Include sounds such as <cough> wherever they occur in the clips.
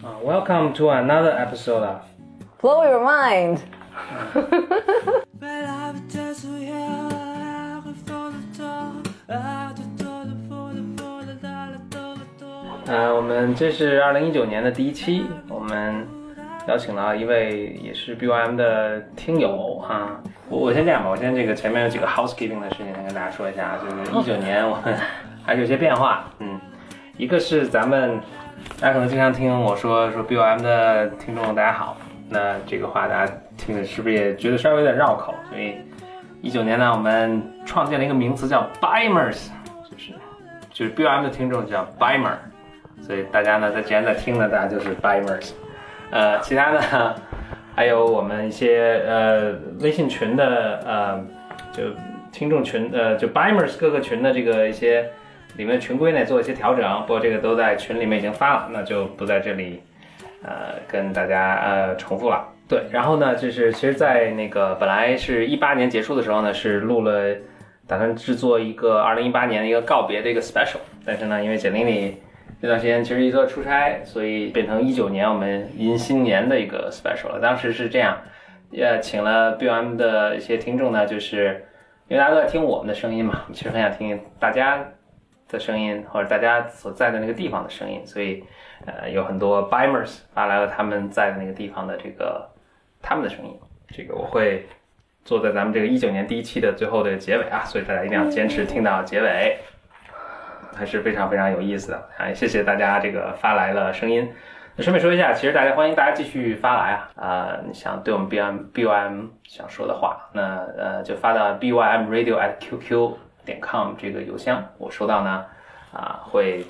Uh, welcome to another episode of Blow your mind。呃，我们这是二零一九年的第一期，我们邀请了一位也是 BYM 的听友哈。 我我先这样吧，我先这个前面有几个 housekeeping 的事情先跟大家说一下啊，就是一九年我们还是有些变化，嗯，一个是咱们大家可能经常听我说说 BOM 的听众大家好，那这个话大家听的是不是也觉得稍微有点绕口？所以一九年呢，我们创建了一个名词叫 Bimers，就是就是 BOM 的听众叫 Bimer。所以大家呢，在既然在听呢，大家就是 Bimers。呃，其他呢，还有我们一些呃微信群的呃就听众群呃就 Bimers 各个群的这个一些里面群规呢做一些调整，不过这个都在群里面已经发了，那就不在这里呃跟大家呃重复了。对，然后呢，就是其实，在那个本来是一八年结束的时候呢，是录了打算制作一个二零一八年的一个告别的一个 special，但是呢，因为简历里。这段时间其实一直在出差，所以变成一九年我们迎新年的一个 special 了。当时是这样，呃，请了 BOM 的一些听众呢，就是因为大家都在听我们的声音嘛，其实很想听大家的声音或者大家所在的那个地方的声音，所以呃，有很多 Bimers 发来了他们在的那个地方的这个他们的声音。这个我会做在咱们这个一九年第一期的最后的结尾啊，所以大家一定要坚持听到结尾。还是非常非常有意思的啊！谢谢大家这个发来了声音。那顺便说一下，其实大家欢迎大家继续发来啊啊！你想对我们 B M B Y M 想说的话，那呃就发到 B Y M Radio at Q Q 点 com 这个邮箱，我收到呢啊会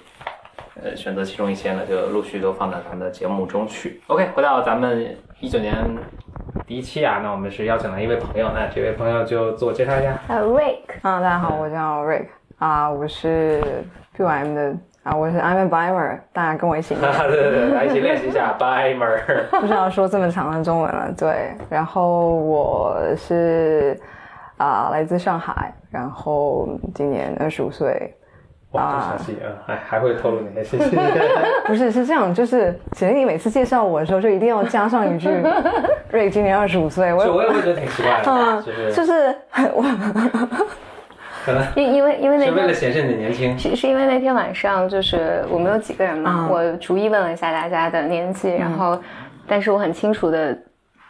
呃选择其中一些呢，就陆续都放到咱们的节目中去。OK，回到咱们一九年第一期啊，那我们是邀请了一位朋友，那这位朋友就自我介绍一下。呃，Rick，啊，大家好，我叫 Rick。啊，我是 PYM 的啊，我是 I'm a Bimer，大家跟我一起。<laughs> 对对对，来一起练习一下 <laughs> Bimer。不知道说这么长的中文了，对。然后我是啊，来自上海，然后今年二十五岁。哇，详细啊，还还会透露哪些信息？<laughs> 不是，是这样，就是其实你每次介绍我的时候，就一定要加上一句 Rick 今年二十五岁。我我也会觉得挺奇怪的，嗯，就是就是我。因因为因为那天是为了显示你年轻，是是因为那天晚上就是我们有几个人嘛，我逐一问了一下大家的年纪，然后，但是我很清楚的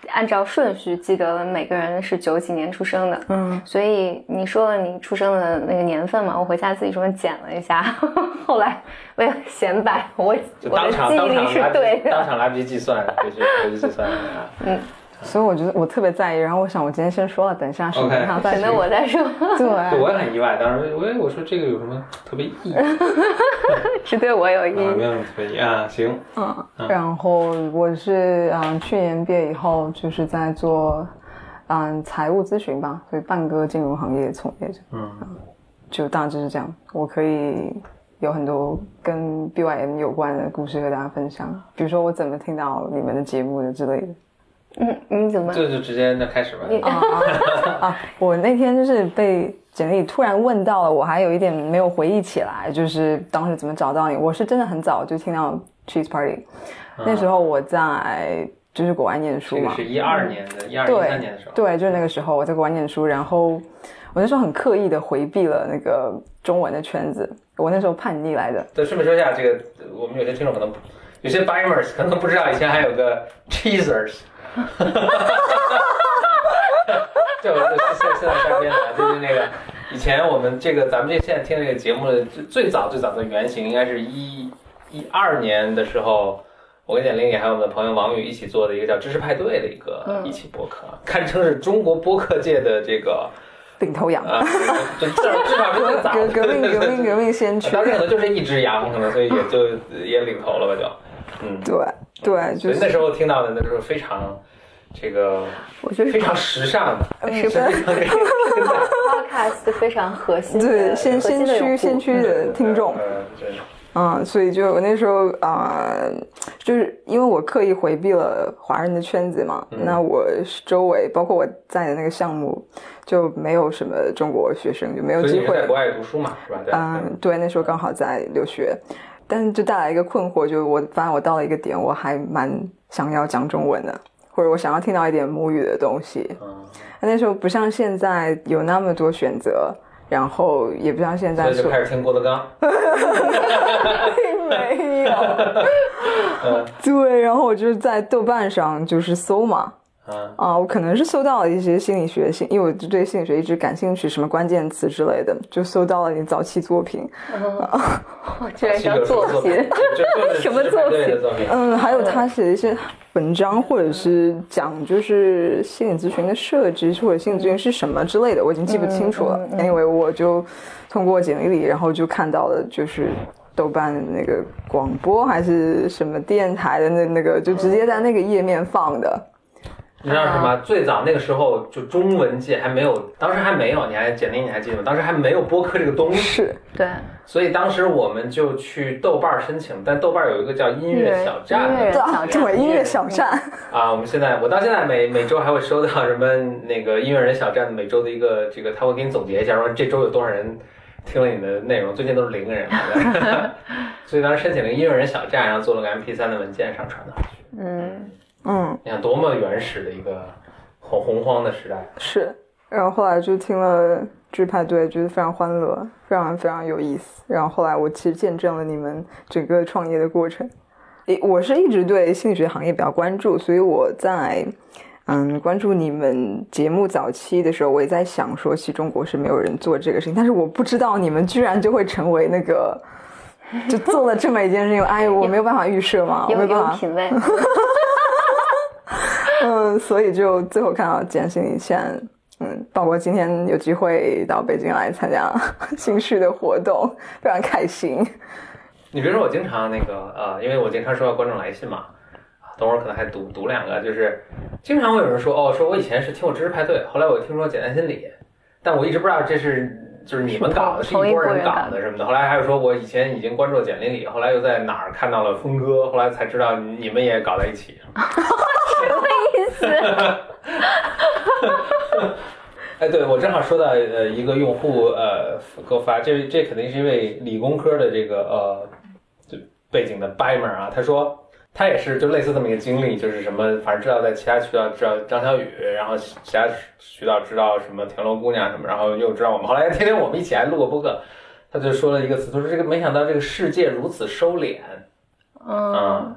按照顺序记得了每个人是九几年出生的，嗯，所以你说了你出生的那个年份嘛，我回家自己专门剪了一下，<laughs> 后来为了显摆，我我的记忆力是对的，当场来不及计算，就是回去计算啊，嗯。所以我觉得我特别在意，然后我想我今天先说了，等一下视频上再等我再说。<laughs> 对，我也很意外，当时我我说这个有什么特别意义？<laughs> 是对我有意义，没有什么特别意义啊。行，嗯，然后我是嗯去年毕业以后就是在做嗯财务咨询吧，所以半个金融行业从业者，嗯，就大致是这样。我可以有很多跟 BYM 有关的故事和大家分享，比如说我怎么听到你们的节目的之类的。嗯，你怎么？就就直接那开始吧。啊，<laughs> 我那天就是被简历突然问到了，我还有一点没有回忆起来，就是当时怎么找到你？我是真的很早就听到 Cheese Party，那时候我在就是国外念书嘛，是一二年的，一二一三年的时候，对，就是那个时候我在国外念书，然后我那时候很刻意的回避了那个中文的圈子，我那时候叛逆来的。对，顺便说一下，这个我们有些听众可能有些 Bimers 可能不知道，以前还有个 Cheesers。哈哈哈就现现在改编的，就是那个以前我们这个咱们这现在听这个节目的最最早最早的原型，应该是一一二年的时候，我跟简玲玲还有我们的朋友王宇一起做的一个叫知识派对的一个一起播客，堪称是中国播客界的这个领头羊啊，至少至少是最早革命革命革命先驱，<laughs> 当时可能就是一只羊，可能所以也就也领头了吧，就嗯对。对，就是那时候听到的，那时候非常这个，我觉得非常时尚的，<laughs> 是吧？Podcast 非常核心，对，先先驱先驱的听众，嗯，所以就我那时候啊，就是因为我刻意回避了华人的圈子嘛，那我周围包括我在的那个项目，就没有什么中国学生，就没有机会。在国外读书嘛，是吧？嗯，对，那时候刚好在留学，但是就带来一个困惑，就是我发现我到了一个点，我还蛮想要讲中文的，或者我想要听到一点母语的东西。嗯，那时候不像现在有那么多选择。然后也不像现在，所以就开始听郭德纲，并 <laughs> 没有。<laughs> 对，然后我就是在豆瓣上就是搜嘛，啊，我可能是搜到了一些心理学性，因为我对心理学一直感兴趣，什么关键词之类的，就搜到了你早期作品。<laughs> 居然叫作品，<laughs> 什么作品？嗯，还有他写的一些。文章或者是讲就是心理咨询的设置或者心理咨询是什么之类的，我已经记不清楚了。因为我就通过简历里，然后就看到了就是豆瓣那个广播还是什么电台的那那个，就直接在那个页面放的。你知道什么？最早那个时候就中文界还没有，当时还没有，你还简历你还记得吗？当时还没有播客这个东西。是，对。所以当时我们就去豆瓣申请，但豆瓣有一个叫音乐小站，对，音乐小站。啊，我们现在我到现在每每周还会收到什么那个音乐人小站的每周的一个这个，他会给你总结一下，说这周有多少人听了你的内容。最近都是零个人，<laughs> 所以当时申请了个音乐人小站，然后做了个 MP3 的文件上传的。嗯。嗯，你看多么原始的一个洪洪荒的时代。是，然后后来就听了剧派对，觉得非常欢乐，非常非常有意思。然后后来我其实见证了你们整个创业的过程。诶，我是一直对心理学行业比较关注，所以我在嗯关注你们节目早期的时候，我也在想说，其实中国是没有人做这个事情，但是我不知道你们居然就会成为那个，<laughs> 就做了这么一件事情。哎，我没有办法预设嘛，有没办法。品味。<laughs> 嗯，所以就最后看到简心理线，嗯，包括今天有机会到北京来参加新序的活动，非常开心。你别说，我经常那个呃，因为我经常收到观众来信嘛，等会儿可能还读读两个，就是经常会有人说，哦，说我以前是听我知识派对，后来我听说简单心理，但我一直不知道这是。就是你们搞的，是一拨人搞的什么的。后来还有说，我以前已经关注了简历里，后来又在哪儿看到了峰哥，后来才知道你们也搞在一起。<laughs> 什么意思？<laughs> 哎，对我正好说到呃一个用户呃给我发，这这肯定是一位理工科的这个呃就背景的 b i m e r 啊，他说。他也是就类似这么一个经历，就是什么，反正知道在其他渠道知道张小雨，然后其他渠道知道什么田螺姑娘什么，然后又知道我们，后来天天我们一起还录过播客，他就说了一个词，他说这个没想到这个世界如此收敛，嗯，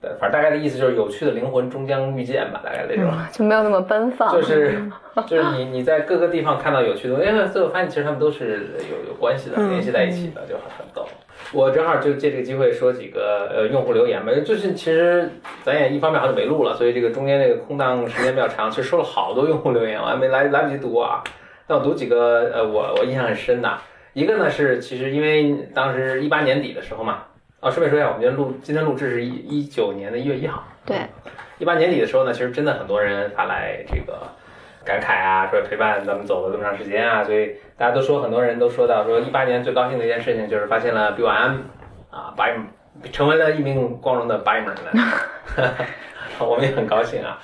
对，反正大概的意思就是有趣的灵魂终将遇见吧，大概那种，就没有那么奔放，就是 <laughs> 就是你你在各个地方看到有趣的东西，因为最后发现其实他们都是有有关系的，联系在一起的，就很很逗。我正好就借这个机会说几个呃用户留言吧，就是其实咱也一方面好久没录了，所以这个中间这个空档时间比较长，其实收了好多用户留言，我还没来来不及读啊。那我读几个呃我我印象很深的，一个呢是其实因为当时一八年底的时候嘛，啊顺便说一下，我们今天录今天录制是一一九年的一月一号，对，一八年底的时候呢，其实真的很多人发来这个。感慨啊，说陪伴咱们走了这么长时间啊，所以大家都说，很多人都说到说，一八年最高兴的一件事情就是发现了 BYM 啊，b y 成为了一名光荣的 b y m e r 我们也很高兴啊。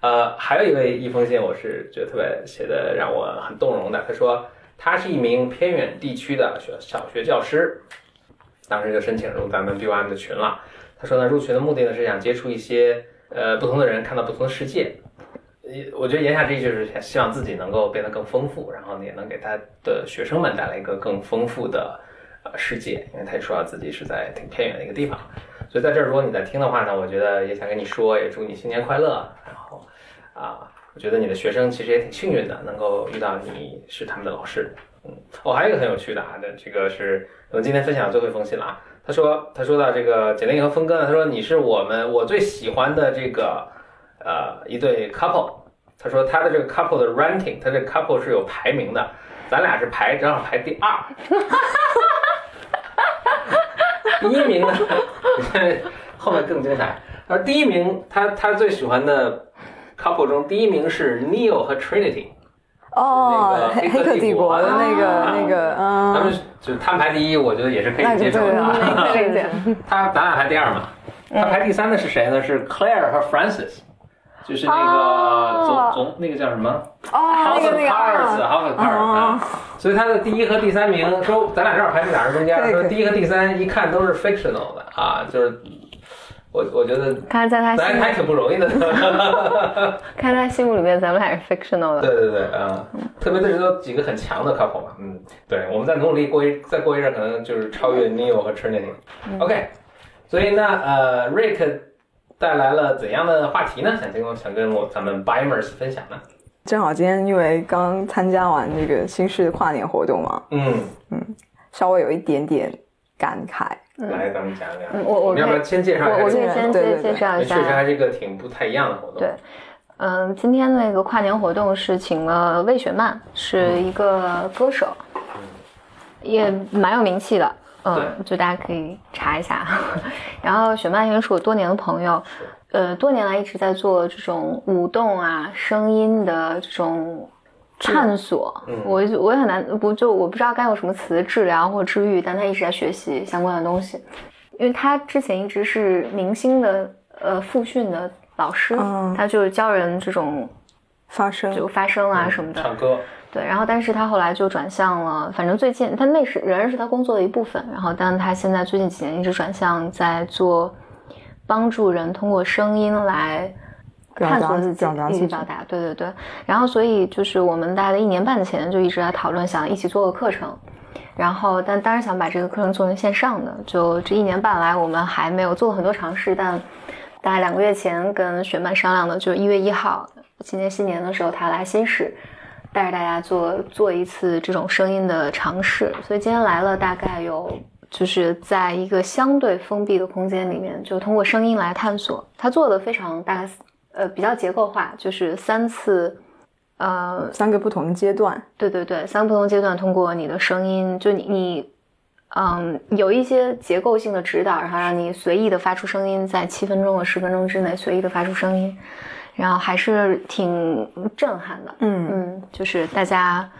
呃，还有一位一封信，我是觉得特别写的让我很动容的。他说他是一名偏远地区的学小学教师，当时就申请入咱们 BOM 的群了。他说呢，入群的目的呢是想接触一些呃不同的人，看到不同的世界。我觉得言下之意就是希望自己能够变得更丰富，然后呢也能给他的学生们带来一个更丰富的呃世界。因为他也说到自己是在挺偏远的一个地方，所以在这儿如果你在听的话呢，我觉得也想跟你说，也祝你新年快乐。然后啊，我觉得你的学生其实也挺幸运的，能够遇到你是他们的老师。嗯，哦，还有一个很有趣的啊，这个是我们今天分享最后一封信了啊。他说他说到这个简历和峰哥呢，他说你是我们我最喜欢的这个呃一对 couple。他说他的这个 couple 的 ranking，他这 couple 是有排名的，咱俩是排正好排第二。哈哈哈第一名呢，后面更精彩。而第一名，他他最喜欢的 couple 中，第一名是 Neil 和 Trinity。哦，黑黑客帝国的那个那个，嗯，他们就他们排第一，我觉得也是可以接受的。<laughs> 他咱俩排第二嘛，他排第三的是谁呢？是 Claire 和 Francis。就是那个总总那个叫什么？哦，那个那个 House of Cards 啊，所以他的第一和第三名说，咱俩正好排在俩人中间？说第一和第三一看都是 fictional 的啊，就是我我觉得，看在他咱还挺不容易的。<laughs> <laughs> 看他心目里面，咱们还是 fictional 的。对对对啊，特别的是都几个很强的 couple 嘛，嗯，对，我们再努努力过一再过一阵，可能就是超越 Neil 和 Trinity。OK，所以呢，呃，Rick 带来了怎样的话题呢？想跟我想跟我咱们 Bimers 分享呢？正好今天因为刚参加完那个新式跨年活动嘛，嗯嗯，稍微有一点点感慨。来，咱们讲讲。嗯，我我要不要先介绍一下？我可以先介介绍一下。确实还是一个挺不太一样的活动。对，嗯，今天那个跨年活动是请了魏雪曼，是一个歌手，也蛮有名气的。嗯，就大家可以查一下。<laughs> 然后雪曼因为是我多年的朋友，呃，多年来一直在做这种舞动啊、声音的这种。探索，我我也很难不就我不知道该用什么词治疗或治愈，但他一直在学习相关的东西，因为他之前一直是明星的呃复训的老师，他就是教人这种发声就发声啊什么的，唱歌。对，然后但是他后来就转向了，反正最近他那是仍然是他工作的一部分，然后但他现在最近几年一直转向在做帮助人通过声音来。探索自己，一起表达，对对对。然后，所以就是我们大概一年半前就一直在讨论，想一起做个课程。然后，但当然想把这个课程做成线上的。就这一年半来，我们还没有做很多尝试。但大概两个月前跟雪曼商量的，就是一月一号，今年新年的时候，他来新市，带着大家做做一次这种声音的尝试。所以今天来了，大概有就是在一个相对封闭的空间里面，就通过声音来探索。他做的非常大概。呃，比较结构化，就是三次，呃，三个不同的阶段。对对对，三个不同阶段，通过你的声音，就你你，嗯，有一些结构性的指导，然后让你随意的发出声音，在七分钟和十分钟之内随意的发出声音，然后还是挺震撼的。嗯嗯，就是大家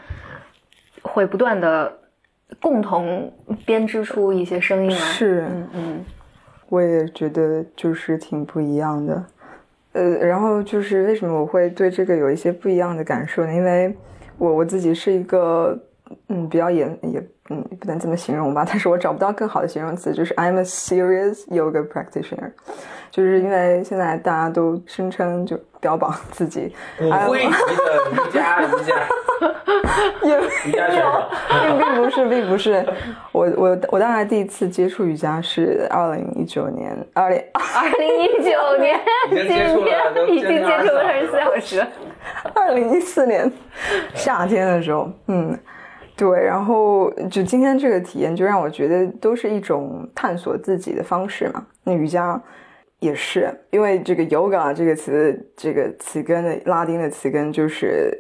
会不断的共同编织出一些声音来。是，嗯嗯，我也觉得就是挺不一样的。呃，然后就是为什么我会对这个有一些不一样的感受呢？因为我我自己是一个，嗯，比较严也，嗯，不能这么形容吧。但是我找不到更好的形容词，就是 I'm a serious yoga practitioner。就是因为现在大家都声称就标榜自己骨灰级的瑜伽瑜伽，瑜伽 <laughs> 选手，并并不是，并不是。我我我大概第一次接触瑜伽是二零一九年，二零 <laughs> 二零一九年，今天已经接触了二十四小时。二零一四年夏天的时候，嗯，对，然后就今天这个体验，就让我觉得都是一种探索自己的方式嘛。那瑜伽。也是，因为这个 yoga 这个词，这个词根的拉丁的词根就是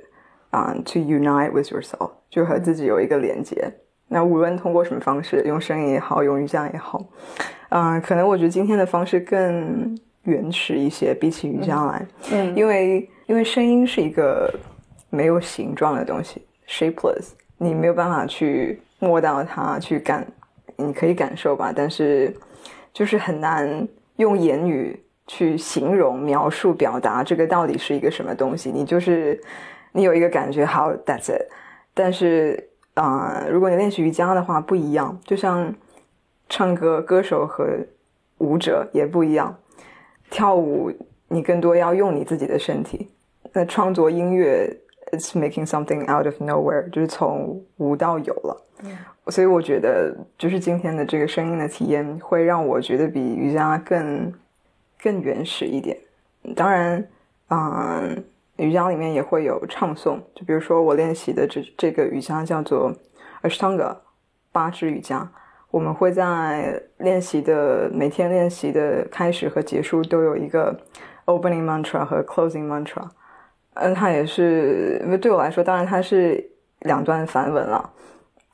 啊，to unite with yourself，就和自己有一个连接。那无论通过什么方式，用声音也好，用瑜伽也好，啊，可能我觉得今天的方式更原始一些，比起瑜伽来。嗯，因为因为声音是一个没有形状的东西，shapeless，你没有办法去摸到它，去感，你可以感受吧，但是就是很难。用言语去形容、描述、表达这个到底是一个什么东西？你就是你有一个感觉，好，That's it。但是啊，如果你练习瑜伽的话，不一样。就像唱歌，歌手和舞者也不一样。跳舞，你更多要用你自己的身体。那创作音乐，It's making something out of nowhere，就是从无到有了。所以我觉得，就是今天的这个声音的体验，会让我觉得比瑜伽更更原始一点。当然，嗯，瑜伽里面也会有唱诵，就比如说我练习的这这个瑜伽叫做 Ashtanga 八支瑜伽，我们会在练习的每天练习的开始和结束都有一个 opening mantra 和 closing mantra。嗯，它也是，因为对我来说，当然它是两段梵文了。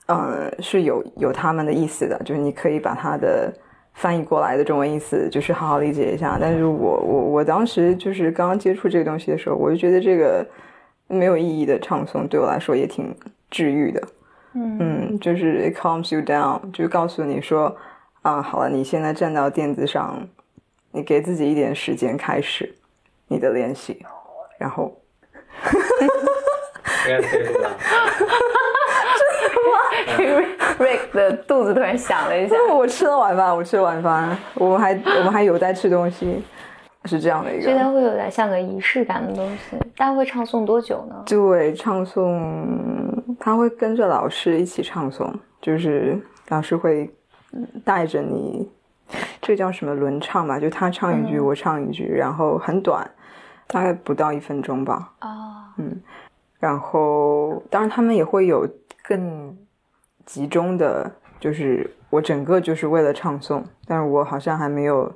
嗯，是有有他们的意思的，就是你可以把它的翻译过来的中文意思，就是好好理解一下。但是我我我当时就是刚刚接触这个东西的时候，我就觉得这个没有意义的唱诵对我来说也挺治愈的。嗯，就是 it calms you down，就告诉你说啊，好了，你现在站到垫子上，你给自己一点时间开始你的练习，然后。应该退出了。<laughs> Rick 的肚子突然响了一下。<laughs> 我吃了晚饭，我吃了晚饭，我们还我们还有在吃东西，是这样的一个。所以它会有点像个仪式感的东西。大家会唱诵多久呢？对，唱诵他会跟着老师一起唱诵，就是老师会带着你，这叫什么轮唱吧？就他唱一句，我唱一句，然后很短，大概不到一分钟吧。哦，嗯，然后当然他们也会有更。集中的，就是我整个就是为了唱诵，但是我好像还没有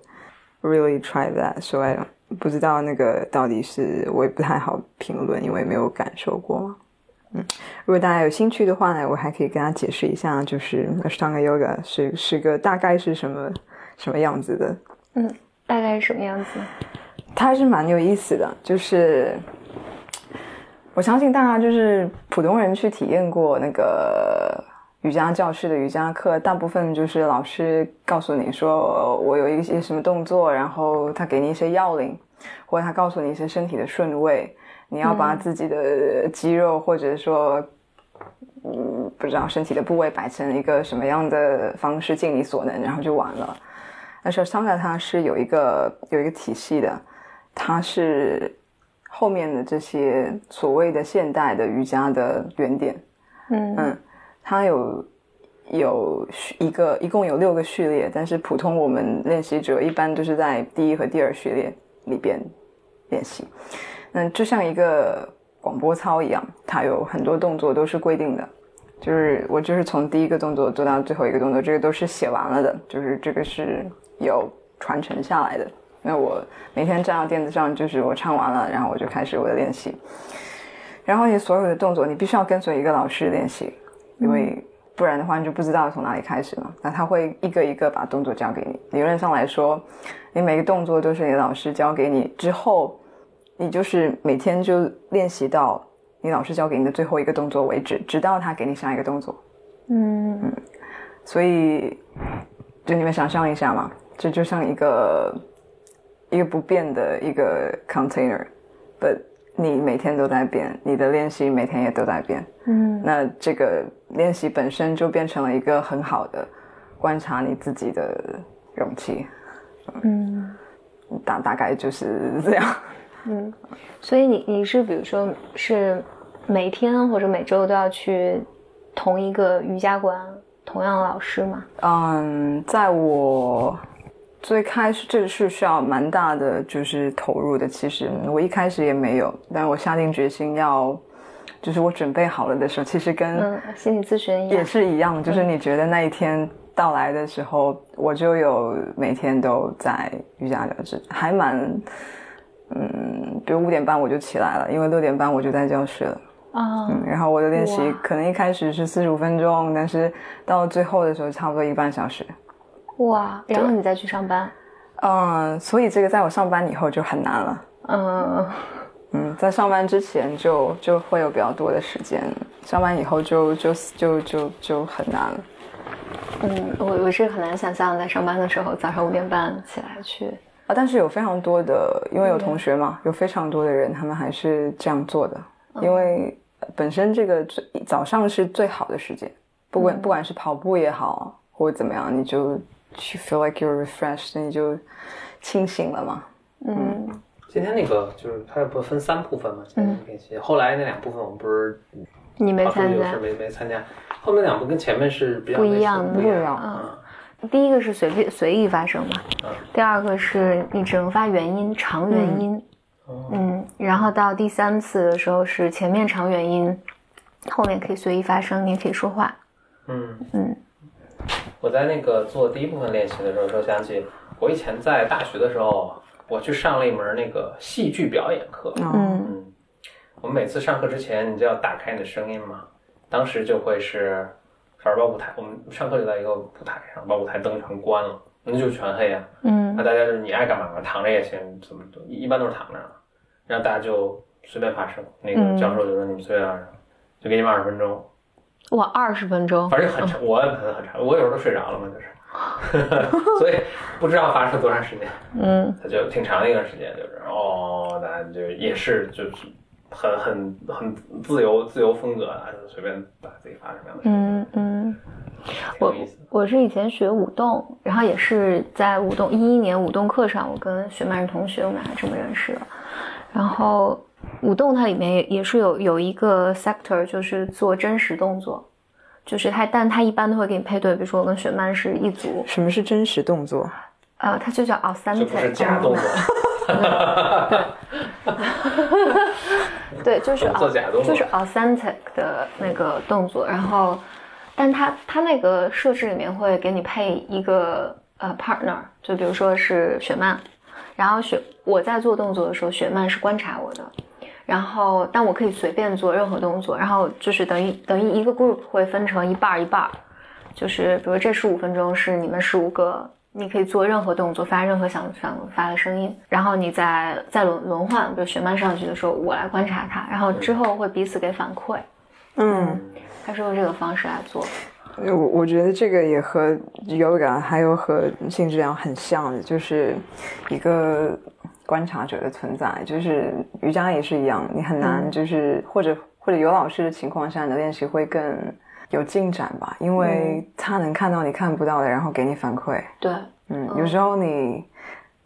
really try that，所以不知道那个到底是我也不太好评论，因为没有感受过。嗯，如果大家有兴趣的话呢，我还可以跟他解释一下，就是 Ashtanga Yoga 是是个大概是什么什么样子的。嗯，大概是什么样子？它是蛮有意思的，就是我相信大家就是普通人去体验过那个。瑜伽教室的瑜伽课，大部分就是老师告诉你说，我有一些什么动作，然后他给你一些要领，或者他告诉你一些身体的顺位，你要把自己的肌肉或者说，嗯，不知道身体的部位摆成一个什么样的方式，尽你所能，然后就完了。但是桑 a 它是有一个有一个体系的，它是后面的这些所谓的现代的瑜伽的原点，嗯嗯。它有有一个，一共有六个序列，但是普通我们练习者一般都是在第一和第二序列里边练习。嗯，就像一个广播操一样，它有很多动作都是规定的，就是我就是从第一个动作做到最后一个动作，这个都是写完了的，就是这个是有传承下来的。那我每天站到垫子上，就是我唱完了，然后我就开始我的练习。然后你所有的动作，你必须要跟随一个老师练习。因为不然的话，你就不知道从哪里开始了。那他会一个一个把动作教给你。理论上来说，你每个动作都是你老师教给你之后，你就是每天就练习到你老师教给你的最后一个动作为止，直到他给你下一个动作。嗯嗯。所以，就你们想象一下嘛，这就像一个一个不变的一个 container，but 你每天都在变，你的练习每天也都在变。嗯，那这个。练习本身就变成了一个很好的观察你自己的容器，嗯，大大概就是这样，嗯，所以你你是比如说是每天或者每周都要去同一个瑜伽馆，同样的老师吗？嗯，在我最开始这是需要蛮大的就是投入的，其实我一开始也没有，但我下定决心要。就是我准备好了的时候，其实跟心理咨询也是一样。就是你觉得那一天到来的时候，我就有每天都在瑜伽教室，还蛮……嗯，比如五点半我就起来了，因为六点半我就在教室了啊。嗯，然后我的练习可能一开始是四十五分钟，但是到最后的时候差不多一个半小时。哇！然后你再去上班？嗯，所以这个在我上班以后就很难了。嗯。嗯，在上班之前就就会有比较多的时间，上班以后就就就就就很难了。嗯，我我是很难想象在上班的时候早上五点半起来去啊，但是有非常多的，因为有同学嘛，有非常多的人他们还是这样做的，因为本身这个最早上是最好的时间，不管不管是跑步也好或者怎么样，你就去 feel like you're refreshed，你就清醒了嘛。嗯。今天那个就是它不分三部分嘛，嗯，练习。后来那两部分我们不是你没参加，没没参加。后面两部跟前面是比较不一样的，不一样。第一个是随便随意发生嘛，第二个是你只能发元音长元音，嗯，然后到第三次的时候是前面长元音，后面可以随意发声，你也可以说话。嗯嗯。我在那个做第一部分练习的时候，就想起我以前在大学的时候。我去上了一门那个戏剧表演课。嗯，我们每次上课之前，你就要打开你的声音嘛。当时就会是，反正把舞台，我们上课就在一个舞台上，把舞台灯全关了，那就全黑啊。嗯，那大家就是你爱干嘛嘛，躺着也行，怎么一般都是躺着，然后大家就随便发声。那个教授就说你们随便发声，就给你们二十分钟。哇，二十分钟，反正很长，我很很长，我有时候都睡着了嘛，就是。<laughs> 所以不知道发生多长时间，嗯，他就挺长的一段时间，就是哦，大家就也是就是很很很自由自由风格啊，就随便把自己发什么样的。嗯嗯，我我是以前学舞动，然后也是在舞动一一年舞动课上，我跟雪曼是同学，我们俩这么认识的。然后舞动它里面也也是有有一个 sector，就是做真实动作，就是它，但它一般都会给你配对，比如说我跟雪曼是一组。什么是真实动作？呃，它就叫 authentic，不是假动作。<laughs> 对，就是做假动作，就是 authentic 的那个动作。然后，但它它那个设置里面会给你配一个呃 partner，就比如说是雪曼，然后雪我在做动作的时候，雪曼是观察我的，然后但我可以随便做任何动作，然后就是等于等于一个 group 会分成一半一半，就是比如这十五分钟是你们十五个。你可以做任何动作，发任何想想发的声音，然后你再再轮轮换，比如雪曼上去的时候，我来观察他，然后之后会彼此给反馈。嗯，他是用这个方式来做。我我觉得这个也和 yoga 还有和性质量很像的，就是一个观察者的存在。就是瑜伽也是一样，你很难就是或者或者有老师的情况下，你的练习会更。有进展吧，因为他能看到你看不到的，然后给你反馈。对，嗯，有时候你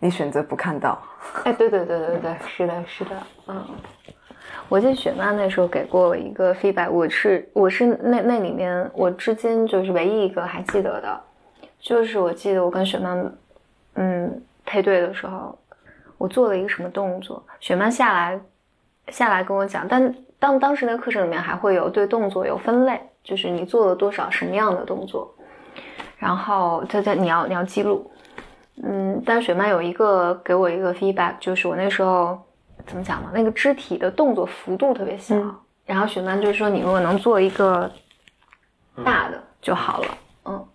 你选择不看到。哎，对对对对对，<laughs> 是的，是的，嗯。我记得雪曼那时候给过我一个 feedback，我是我是那那里面我至今就是唯一一个还记得的，就是我记得我跟雪曼嗯配对的时候，我做了一个什么动作，雪曼下来下来跟我讲，但当当时那个课程里面还会有对动作有分类。就是你做了多少什么样的动作，然后他在你要你要记录，嗯，但雪曼有一个给我一个 feedback，就是我那时候怎么讲呢？那个肢体的动作幅度特别小，然后雪曼就是说你如果能做一个大的就好了，嗯，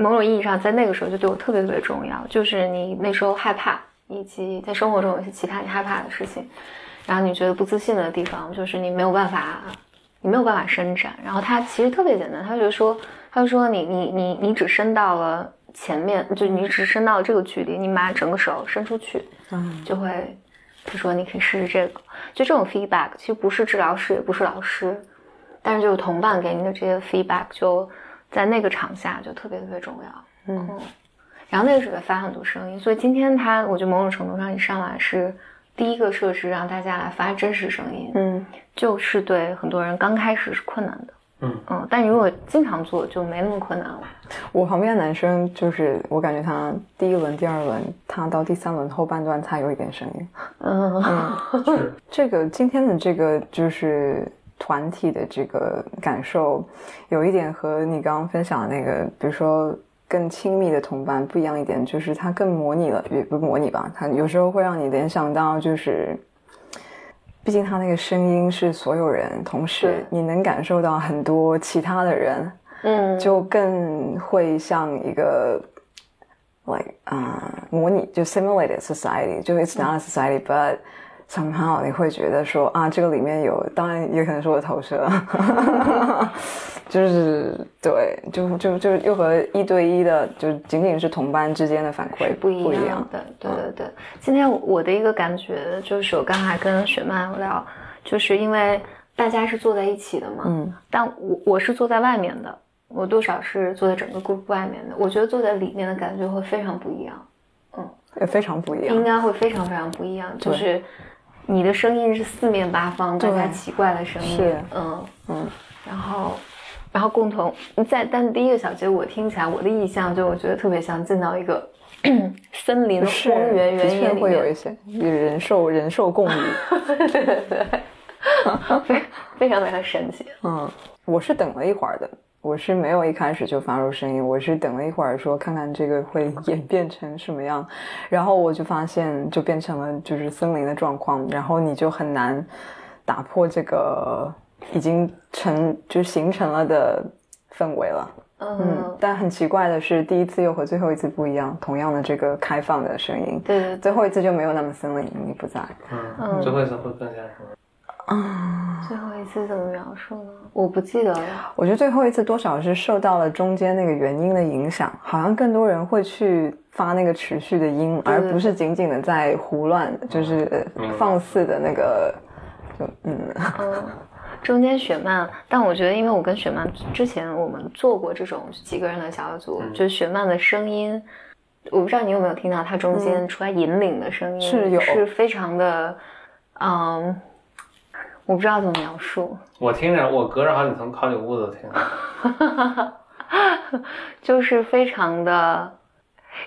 某种意义上在那个时候就对我特别特别重要，就是你那时候害怕，以及在生活中有些其他你害怕的事情，然后你觉得不自信的地方，就是你没有办法。你没有办法伸展，然后他其实特别简单，他就说，他就说你你你你只伸到了前面，就你只伸到了这个距离，你把整个手伸出去，嗯，就会，他说你可以试试这个，就这种 feedback，其实不是治疗师，也不是老师，但是就是同伴给你的这些 feedback，就在那个场下就特别特别重要，嗯，然后那个时候发很多声音，所以今天他，我觉得某种程度上一上来是。第一个设置让大家来发真实声音，嗯，就是对很多人刚开始是困难的，嗯嗯，但如果经常做就没那么困难了。我旁边的男生就是我感觉他第一轮、第二轮，他到第三轮后半段才有一点声音，嗯嗯，<laughs> 这个今天的这个就是团体的这个感受，有一点和你刚刚分享的那个，比如说。更亲密的同伴不一样一点，就是它更模拟了，也不模拟吧，它有时候会让你联想到，就是，毕竟他那个声音是所有人，同时你能感受到很多其他的人，嗯，就更会像一个，like 啊，模拟就 simulated society，就 it's not a society，but somehow 你会觉得说啊，这个里面有，当然也可能是我的投射。<laughs> 就是对，就就就又和一对一的，就仅仅是同班之间的反馈不一样的。对对对，今天我的一个感觉就是，我刚才跟雪曼聊，就是因为大家是坐在一起的嘛，嗯，但我我是坐在外面的，我多少是坐在整个 group 外面的，我觉得坐在里面的感觉会非常不一样，嗯，也非常不一样，应该会非常非常不一样，就是你的声音是四面八方，大家奇怪的声音，是，嗯嗯，然后。然后共同在，但第一个小节我听起来，我的意象就我觉得特别像进到一个 <clears throat> 森林荒原原野里会有一些与人兽人兽共舞，<laughs> 对对对，<laughs> 非非常非常神奇。嗯，我是等了一会儿的，我是没有一开始就发出声音，我是等了一会儿说看看这个会 <laughs> 演变成什么样，然后我就发现就变成了就是森林的状况，然后你就很难打破这个。已经成就形成了的氛围了，嗯，但很奇怪的是，第一次又和最后一次不一样，同样的这个开放的声音，对对，最后一次就没有那么森林，你不在，嗯，最后一次会更加什么？啊，最后一次怎么描述呢？我不记得了。我觉得最后一次多少是受到了中间那个原因的影响，好像更多人会去发那个持续的音，而不是仅仅的在胡乱，就是放肆的那个。就嗯 <laughs> 嗯，中间雪曼，但我觉得，因为我跟雪曼之前我们做过这种几个人的小组，就是雪曼的声音，我不知道你有没有听到他中间出来引领的声音，是有是非常的，嗯，我不知道怎么描述，我听着，我隔着好几层好几个屋子都听着，<laughs> 就是非常的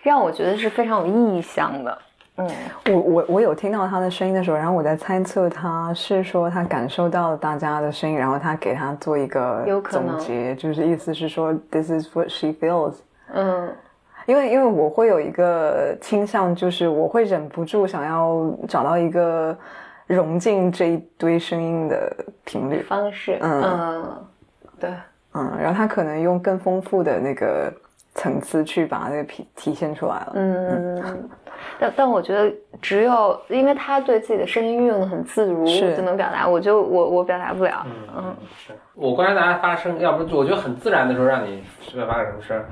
让我觉得是非常有意向的。嗯，我我我有听到他的声音的时候，然后我在猜测他是说他感受到大家的声音，然后他给他做一个有可能总结，就是意思是说 this is what she feels。嗯，因为因为我会有一个倾向，就是我会忍不住想要找到一个融进这一堆声音的频率。方式，嗯。嗯，对，嗯，然后他可能用更丰富的那个层次去把那个体体现出来了。嗯，但但我觉得只有因为他对自己的声音运用的很自如，是。就能表达，我就我我表达不了，嗯，是。我观察大家发声，要不就我觉得很自然的时候，让你随便发个什么声儿，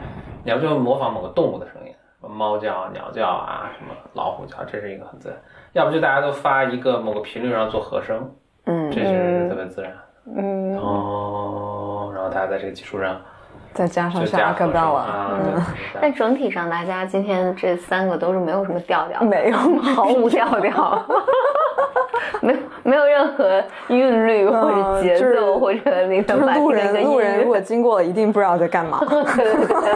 你要不就模仿某个动物的声音，猫叫、鸟叫啊，什么老虎叫，这是一个很自然；要不就大家都发一个某个频率，然后做和声，嗯。这是特别自然。嗯，哦，然后大家在这个基础上再加上就是加和声 acapella，啊，嗯，对 <laughs> 但整体上大家今天这三个都是没有什么调调，没有毫无调调，<laughs> <laughs> 没有没有任何韵律或者节嗯就是奏或者那就是个把路那个人路人如果经过了，一定不知道在干嘛。对 <laughs> 对对，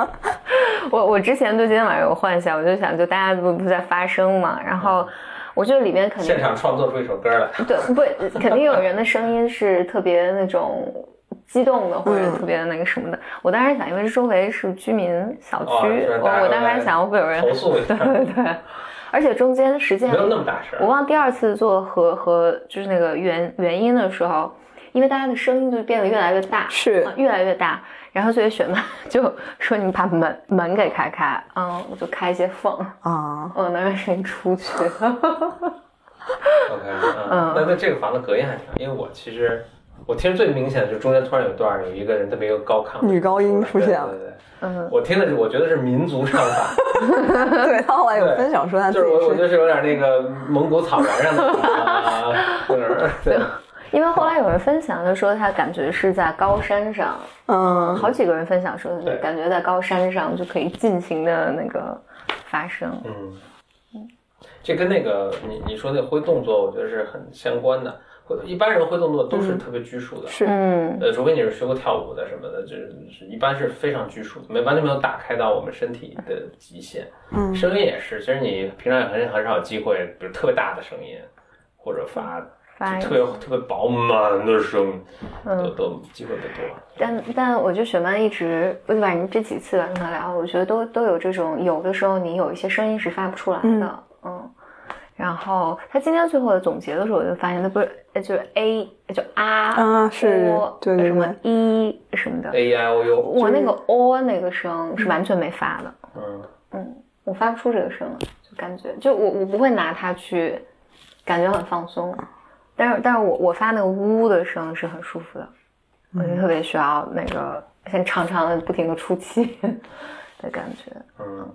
<laughs> 我我之前对今天晚上有幻想，我就想，就大家不不在发声嘛，然后我觉得里面肯定现场创作出一首歌来。对不肯定有人的声音是特别那种激动的，或者嗯特别那个什么的。我当时想，因为周围是居民小哦区，我我当时还想会不会有人投诉一下对对对，而且中间实际上没有那么大声我忘第二次做和和就是那个原原音的时候，因为大家的声音就变得越来越大，是啊越来越大。然后所以雪曼就说：“你们把门门给开开。”嗯，我就开一些缝，啊，我能让声音出去。OK，嗯，<laughs> 那那这个房子隔音还挺好，因为我其实我听着最明显的就是中间突然有段儿有一个人特别一个高亢的女高音出现了对对对，嗯，我听的是我觉得是民族唱法，<laughs> 对他后来有分享说他就是我我是就是有点那个蒙古草原上的 <laughs> 对，因为后来有人分享，就说他感觉是在高山上，嗯好几个人分享说，就感觉在高山上就可以尽情的那个发声。嗯，这跟那个你你说那个挥动作，我觉得是很相关的。会一般人会动作都是特别拘束的，是嗯呃，除非你是学过跳舞的什么的，就是是一般是非常拘束，没完全没有打开到我们身体的极限。嗯声音也是，其实你平常也很很少有机会，比如特别大的声音，或者发发特别特别饱满的声音，嗯都都机会不多。但但我觉得雪曼一直，不反正这几次跟他聊，我觉得都都有这种，有的时候你有一些声音是发不出来的，嗯。然后他今天最后的总结的时候，我就发现他不是，呃就是 A 就啊啊是对对什么对一什么的，A I O U，我那个 o 那个声是完全没发的，嗯，我发不出这个声，就感觉就我我不会拿它去，感觉很放松，但是但是我我发那个呜的声是很舒服的，我就特别需要那个先长长的不停的出气的感觉。嗯，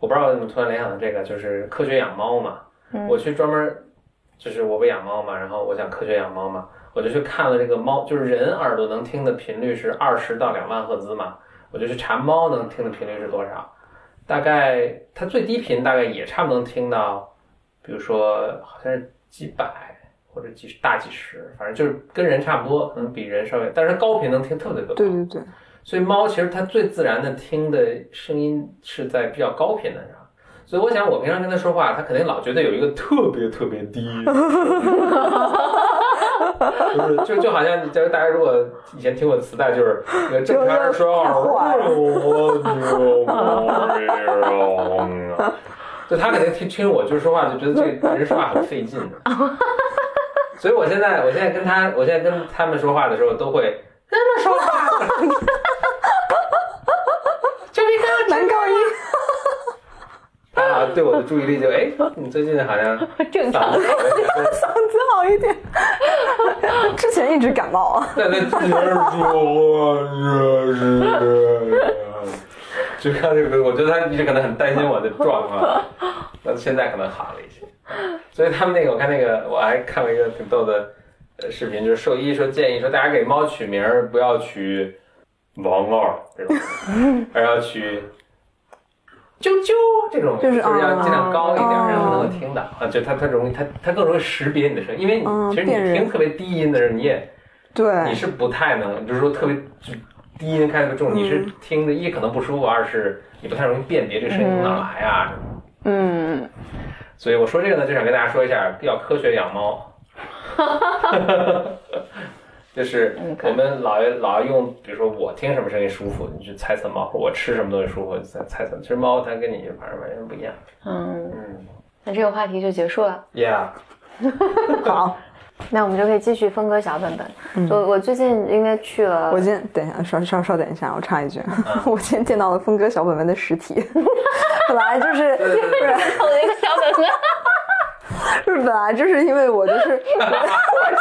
我不知道为什么突然联想到这个，就是科学养猫嘛。我去专门，就是我不养猫嘛，然后我想科学养猫嘛，我就去看了这个猫，就是人耳朵能听的频率是二十到两万赫兹嘛，我就去查猫能听的频率是多少，大概它最低频大概也差不多能听到，比如说好像是几百或者几十大几十，反正就是跟人差不多，可能比人稍微，但是它高频能听特别多。对对对，所以猫其实它最自然的听的声音是在比较高频的上，所以我想我平常跟他说话，他肯定老觉得有一个特别特别低 <laughs> 就是就就好像就是大家如果以前听过磁带，就是那个正常人说话，<laughs> 就他肯定听听我就是说话，就觉得这个人说话很费劲。<laughs> 所以我现在我现在跟他，我现在跟他们说话的时候都会那么说话。就一个男高音，对我的注意力就哎，你最近好像正常嗓子好一点嗓子好一点。之前一直感冒啊，对对对，说话是就看这个，我觉得他一直可能很担心我的状况，那现在可能好了一些。所以他们那个，我看那个，我还看了一个挺逗的视频，就是兽医说建议说，大家给猫取名不要取王二这种，而要取啾啾这种，就是就是要尽量高一点，哦让它能够听到啊，就它它容易它它更容易识别你的声音，因为你嗯其实你听特别低音的时候，你也对，你是不太能，就是说特别就低音开特别重，你是听的一可能不舒服，二是你不太容易辨别这声音从哪儿来啊。嗯，所以我说这个呢，就想跟大家说一下，要科学养猫。<laughs> <laughs> 就是我们老老用，比如说我听什么声音舒服，你去猜测猫；或者我吃什么东西舒服，猜猜测。其实猫它跟你反正完全不一样。嗯，嗯那这个话题就结束了。，Yeah，<laughs> 好。那我们就可以继续分割小本本。我我最近因为去了，我今天等一下，稍稍稍等一下，我插一句，我今天见到了峰哥小本本的实体，本来就是不是我的一个小本本。就是本来就是因为我就是我 <laughs> 我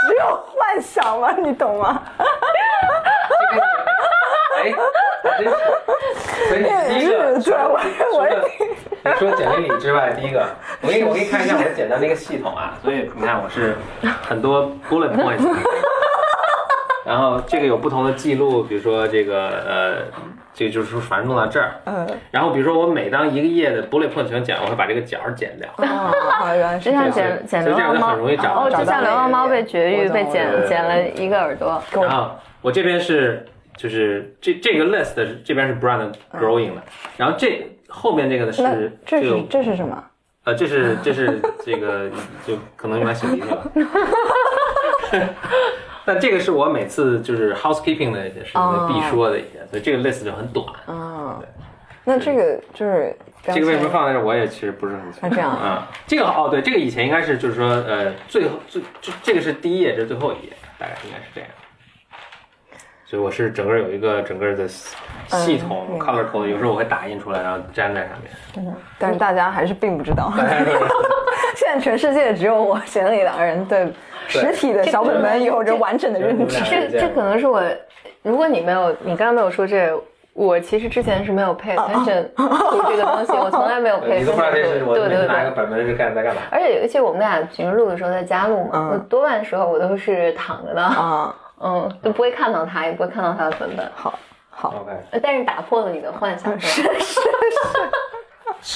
只有幻想嘛，你懂吗？哎，还真是。所以你第一个，对我除了你除了简历里之外，第一个，我给你我给你看一下我简单的一个系统啊。所以你看，我是很多 bullet points，<laughs> 然后这个有不同的记录，比如说这个呃，这个就是说反正弄到这儿，嗯，然后比如说我每当一个页的 bullet point 全讲，我会把这个角儿剪掉。哦，好，原来是就像这样。剪剪流所以这样浪猫，就很容易找哦，找到就像流浪猫被绝育被剪剪了一个耳朵。然后我这边是就是这这个 list 这边是 brand growing 的，然后这后面这个呢是这个是这是什么？呃，这是这是这个就可能用来洗鼻涕了。<laughs> 但这个是我每次就是 housekeeping 的一些事情必说的一些，所以这个 list 就很短。啊，那这个就是这个为什么放在这儿，我也其实不是很清楚。啊这样啊？这个哦，对，这个以前应该是就是说呃，最后最这这个是第一页，这是最后一页，大概应该是这样。所以我是整个有一个整个的系统、嗯 color code，有时候我会打印出来，然后粘在上面。但是大家还是并不知道，<laughs> 现在全世界只有我贤里两个人对实体的小本本有着完整的认知。这这可能是我，如果你没有，你刚刚没有说这，我其实之前是没有 pay attention <laughs> to 这个东西，我从来没有 pay 你都不知道 attention 这是 to，我对对拿一个对。本本是干在干嘛？而且尤其我们俩平时录的时候在家录嘛，嗯我多半时候我都是躺着的，啊，<laughs> 嗯，都不会看到他，也不会看到他的本本，好，好但是打破了你的幻想，是 <laughs> 是？是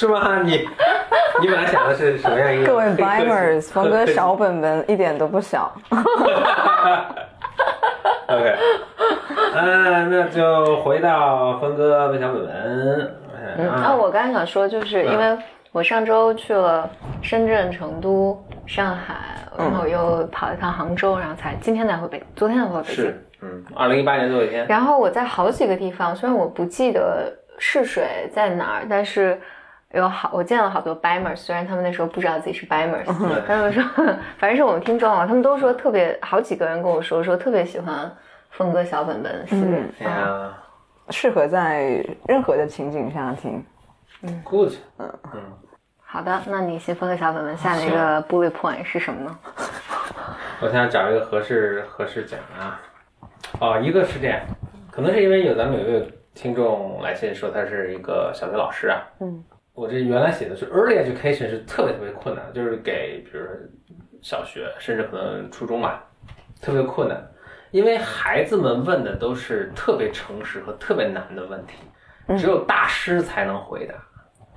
吗？你你本来想的是什么样一个？各位黑科技 Bimers，<laughs> 峰哥小本本一点都不小。<laughs> OK，嗯，那就回到峰哥的小本本。嗯，啊啊，我刚才想说，就是因为我上周去了深圳、成都、上海，然后又跑了一趟杭州，然后才今天才回北，昨天才回北京。是，嗯，二零一八年最后一天。然后我在好几个地方，虽然我不记得试水在哪儿，但是有好我见了好多 Bimers，虽然他们那时候不知道自己是 Bimers，他们说反正是我们听众啊，他们都说特别好几个人跟我说说特别喜欢峰哥小本本系呀适合在任何的情景下听。嗯，Good，嗯嗯好的，那你先峰哥小本本下面一个 bullet point 是什么呢？我想找一个合适合适讲啊。哦，一个是这样，可能是因为有咱们有一位听众来信说他是一个小学老师啊。嗯。我这原来写的是 early education 是特别特别困难，就是给比如说小学甚至可能初中吧，特别困难，因为孩子们问的都是特别诚实和特别难的问题，只有大师才能回答。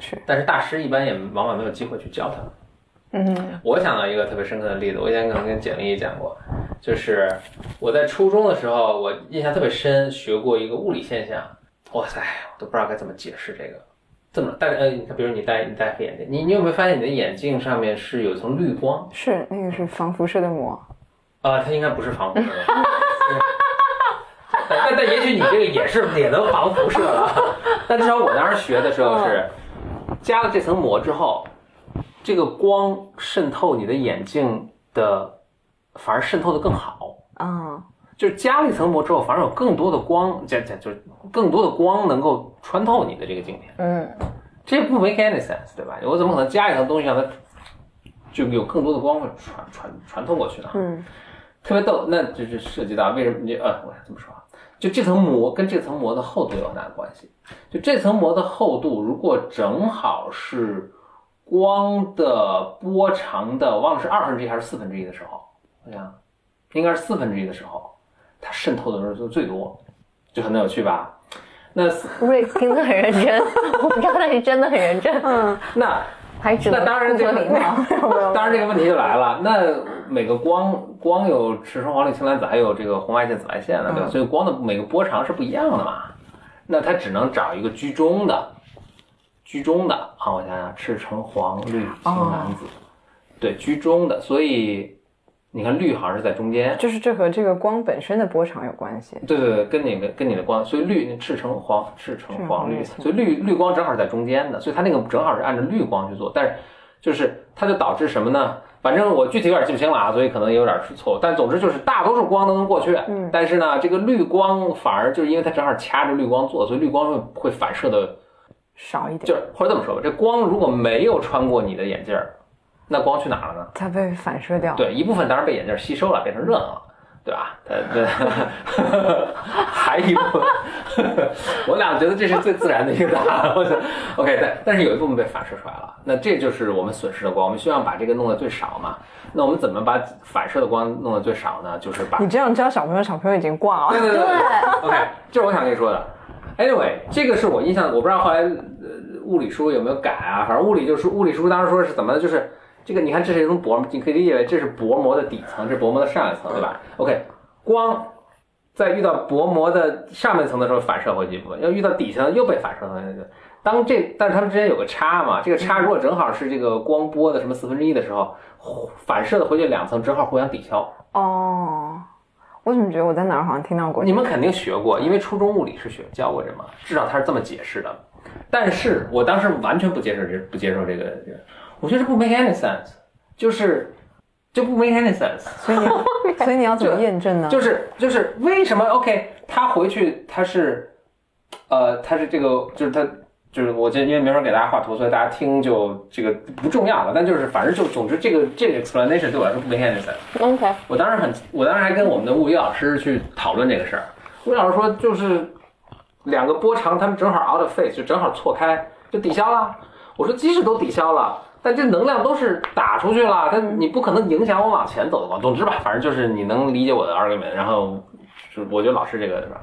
是，但是大师一般也往往没有机会去教他们。嗯我想到一个特别深刻的例子，我以前可能跟简历也讲过，就是我在初中的时候，我印象特别深，学过一个物理现象，哇塞，我都不知道该怎么解释这个。这么，但是呃，你看，比如你戴你戴黑眼镜，你你有没有发现你的眼镜上面是有一层绿光？是那个是防辐射的膜。啊、它应该不是防辐射的。<laughs> 但但但也许你这个也是也能防辐射了。但至少我当时学的时候是加了这层膜之后，这个光渗透你的眼镜的，反而渗透的更好。啊，就是加了一层膜之后，反而有更多的光，加加就是更多的光能够穿透你的这个镜片。嗯，这不 make any sense，对吧？我怎么可能加一层东西让它就有更多的光会传传传透过去呢？嗯，特别逗，那就是涉及到为什么你呃，我这么说啊，就这层膜跟这层膜的厚度有很大的关系。就这层膜的厚度，如果正好是光的波长的，忘了是二分之一还是四分之一的时候，我想应该是四分之一的时候，它渗透的时候就最多，就很有趣吧？那瑞听得很认真，<laughs> 我不知道他是真的很认真。嗯，那还只那当然这个礼貌。<laughs> 当然这个问题就来了，那每个光光有赤橙黄绿青蓝紫，还有这个红外线、紫外线的，对吧？所以光的每个波长是不一样的嘛。那它只能找一个居中的，居中的啊，我想想，赤橙黄绿青蓝紫，对，居中的，所以。你看绿好像是在中间，就是这和这个光本身的波长有关系。对对对，跟你的跟你的光，所以绿赤橙黄赤橙黄绿，所以绿绿光正好是在中间的，所以它那个正好是按照绿光去做。但是就是它就导致什么呢？反正我具体有点记不清了啊，所以可能有点错误。但总之就是大多数光都能过去，嗯，但是呢，这个绿光反而就是因为它正好掐着绿光做，所以绿光会会反射的少一点。就是或者这么说吧，这光如果没有穿过你的眼镜儿。那光去哪了呢？它被反射掉。对，一部分当然被眼镜吸收了，变成热能了，对吧？它对，<laughs> 还一部分，<laughs> 我俩觉得这是最自然的一个答案。我觉得 OK，但但是有一部分被反射出来了，那这就是我们损失的光。我们希望把这个弄得最少嘛？那我们怎么把反射的光弄得最少呢？就是把你这样教小朋友，小朋友已经挂了。对对对，OK，这是我想跟你说的。Anyway，这个是我印象，我不知道后来呃物理书有没有改啊？反正物理就是物理书当时说是怎么就是。这个你看，这是一层薄膜，你可以理解为这是薄膜的底层，这是薄膜的上一层，对吧？OK，光在遇到薄膜的上面层的时候反射回去一部分，要遇到底层又被反射回去。当这但是它们之间有个差嘛，这个差如果正好是这个光波的什么四分之一的时候，反射的回去两层正好互相抵消。哦，我怎么觉得我在哪儿好像听到过？你们肯定学过，因为初中物理是学教过这嘛，至少他是这么解释的。但是我当时完全不接受这不接受这个。我觉得不 make any sense，就是就不 make any sense，所以你 <laughs> 所以你要怎么验证呢？就是就是为什么？OK，他回去他是，呃，他是这个就是他就是我这因为没法给大家画图，所以大家听就这个不重要了。但就是反正就总之这个这个 explanation 对我来说不 make any sense。OK，我当时很我当时还跟我们的物理老师去讨论这个事儿。物理老师说就是两个波长他们正好 out of phase，就正好错开就抵消了。我说即使都抵消了。但这能量都是打出去了，它你不可能影响我往前走的光。总之吧，反正就是你能理解我的 argument，然后就我觉得老师这个是吧？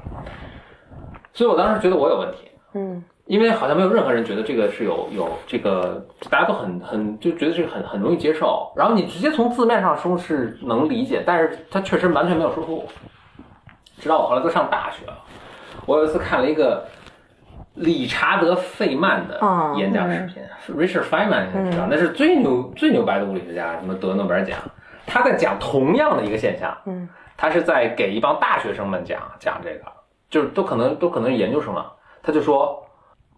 所以我当时觉得我有问题，嗯，因为好像没有任何人觉得这个是有有这个，大家都很很就觉得这个很很容易接受。然后你直接从字面上说是能理解，但是它确实完全没有说服我。直到我后来都上大学了，我有一次看了一个。理查德·费曼的演讲视频，Richard Feynman 你知道，那是最牛最牛掰的物理学家，什么得诺贝尔奖。他在讲同样的一个现象，嗯，他是在给一帮大学生们讲讲这个，就是都可能都可能是研究生了。他就说，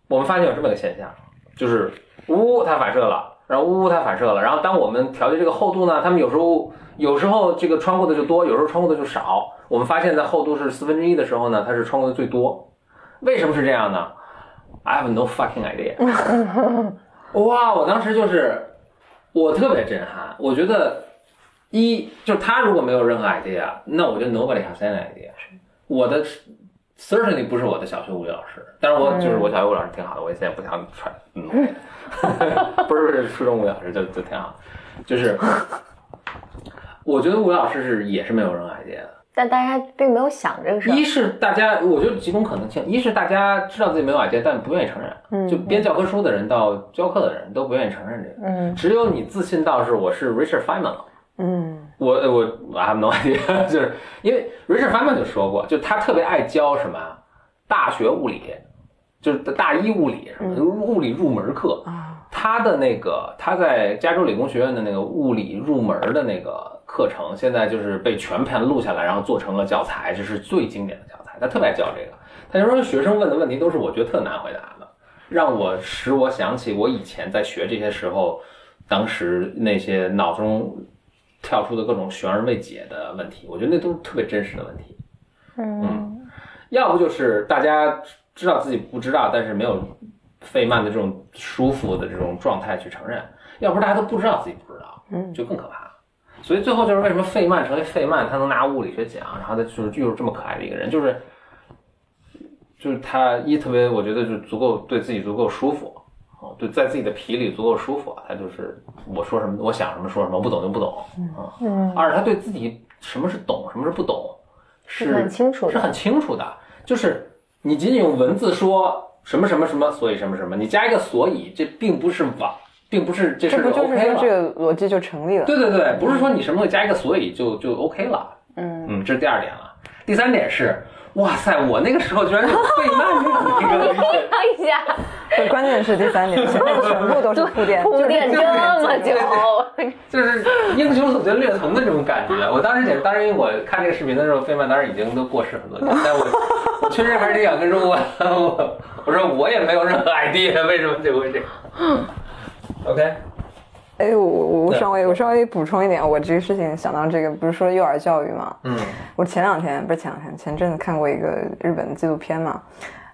我们发现有这么个现象，就是呜它反射了，然后呜它反射了，然后当我们调节这个厚度呢，他们有时候有时候这个穿过的就多，有时候穿过的就少。我们发现，在厚度是四分之一的时候呢，它是穿过的最多。为什么是这样呢？I have no fucking idea。<laughs> 哇，我当时就是，我特别震撼。我觉得，一就是他如果没有任何 idea，那我觉得 nobody has any idea。我的 certainly 不是我的小学物理老师，但是我就是我小学物理老师挺好的，我现在不想传。<laughs> 嗯，不是不是初中物理老师就就挺好，就是 <laughs> 我觉得物理老师是也是没有任何 idea 的。但大家并没有想这个事。一是大家，我觉得几种可能性：一是大家知道自己没有矮阶，但不愿意承认。嗯，就编教科书的人到教课的人都不愿意承认这个。嗯，只有你自信到是我是 Richard Feynman 了。嗯，我我 I have no idea，<laughs> 就是因为 Richard Feynman 就说过，就他特别爱教什么大学物理，就是大一物理什么物理入门课啊。他的那个他在加州理工学院的那个物理入门的那个。课程现在就是被全盘录下来，然后做成了教材，这是最经典的教材。他特别爱教这个，他就说学生问的问题都是我觉得特难回答的，让我使我想起我以前在学这些时候，当时那些脑中跳出的各种悬而未解的问题，我觉得那都是特别真实的问题。嗯，要不就是大家知道自己不知道，但是没有费曼的这种舒服的这种状态去承认；要不是大家都不知道自己不知道，嗯，就更可怕。所以最后就是为什么费曼成为费曼，他能拿物理学奖，然后他就是就是这么可爱的一个人，就是就是他一特别，我觉得就足够对自己足够舒服，哦，对，在自己的皮里足够舒服，他就是我说什么，我想什么说什么，不懂就不懂，嗯，二他对自己什么是懂，什么是不懂，是很清楚，是很清楚的，就是你仅仅用文字说什么什么什么，所以什么什么，你加一个所以，这并不是完，并不是这事 OK 了，这个逻辑就成立了，对对对，不是说你什么东西加一个所以就就 OK 了，嗯嗯，这是第二点了，第三点是。哇塞！我那个时候居然有费曼那个，哎呀，对，关键是第三点，前面全部都是铺垫，<laughs> 铺垫这么久，就是英雄所见略同的这种感觉。我当时简，当时因为我看这个视频的时候，费曼当时已经都过世很多年，但我我确实还是挺想跟说，我我我说我也没有任何 <laughs> idea 为什么就会这样。OK。哎，我我稍微我稍微补充一点，我这个事情想到这个，不是说幼儿教育嘛？嗯，我前两天不是前两天，前阵子看过一个日本的纪录片嘛，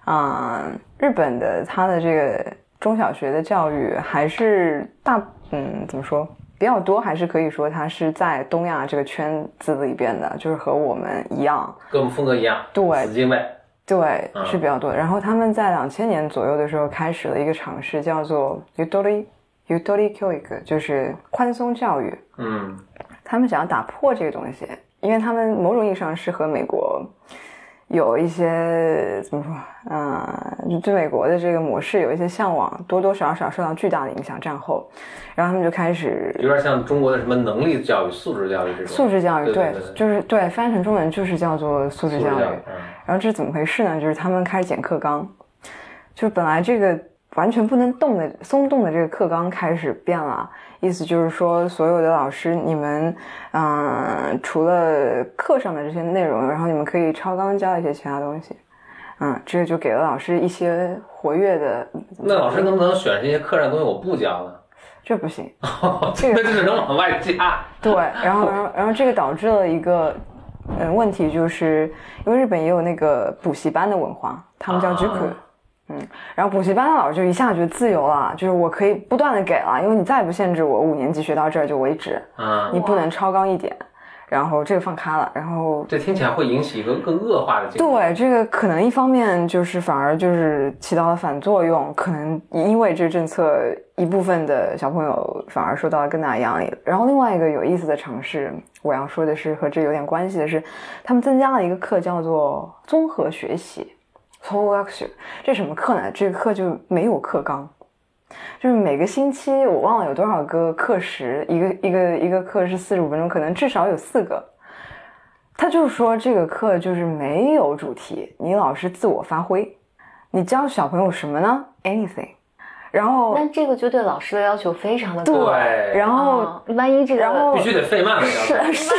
啊，日本的他的这个中小学的教育还是大，嗯，怎么说比较多，还是可以说它是在东亚这个圈子里边的，就是和我们一样，跟我们风格一样，对，对，是比较多。然后他们在两千年左右的时候开始了一个尝试，叫做 Udori。Utori Kyoik 就是宽松教育，嗯，他们想要打破这个东西，因为他们某种意义上是和美国有一些怎么说，嗯，对美国的这个模式有一些向往，多多少少受到巨大的影响。战后，然后他们就开始有点像中国的什么能力教育、素质教育这种。素质教育，对，就是对，翻译成中文就是叫做素质教育。然后这是怎么回事呢？就是他们开始减课纲，就是本来这个。完全不能动的松动的这个课纲开始变了，意思就是说，所有的老师，你们，嗯，除了课上的这些内容，然后你们可以超纲教一些其他东西，嗯，这个就给了老师一些活跃的。那老师能不能选这些课上东西我不教呢？<laughs> 这不行，<laughs> 这个只能往外加。对，然后，然后，然后这个导致了一个，嗯，问题就是因为日本也有那个补习班的文化，他们叫 j u k 嗯，然后补习班的老师就一下觉得自由了，就是我可以不断的给了，因为你再也不限制我五年级学到这儿就为止，啊，你不能超纲一点，然后这个放开了，然后这听起来会引起一个更恶化的结果。对，这个可能一方面就是反而就是起到了反作用，可能因为这个政策一部分的小朋友反而受到了更大的压力。然后另外一个有意思的尝试，我要说的是和这有点关系的是，他们增加了一个课叫做综合学习。Torture 这什么课呢？这个课就没有课纲，就是每个星期我忘了有多少个课时，一个一个一个课是四十五分钟，可能至少有四个。他就说这个课就是没有主题，你老是自我发挥，你教小朋友什么呢？Anything。然后，那这个就对老师的要求非常的高。对，然后万一这个，然后必须得费曼是是，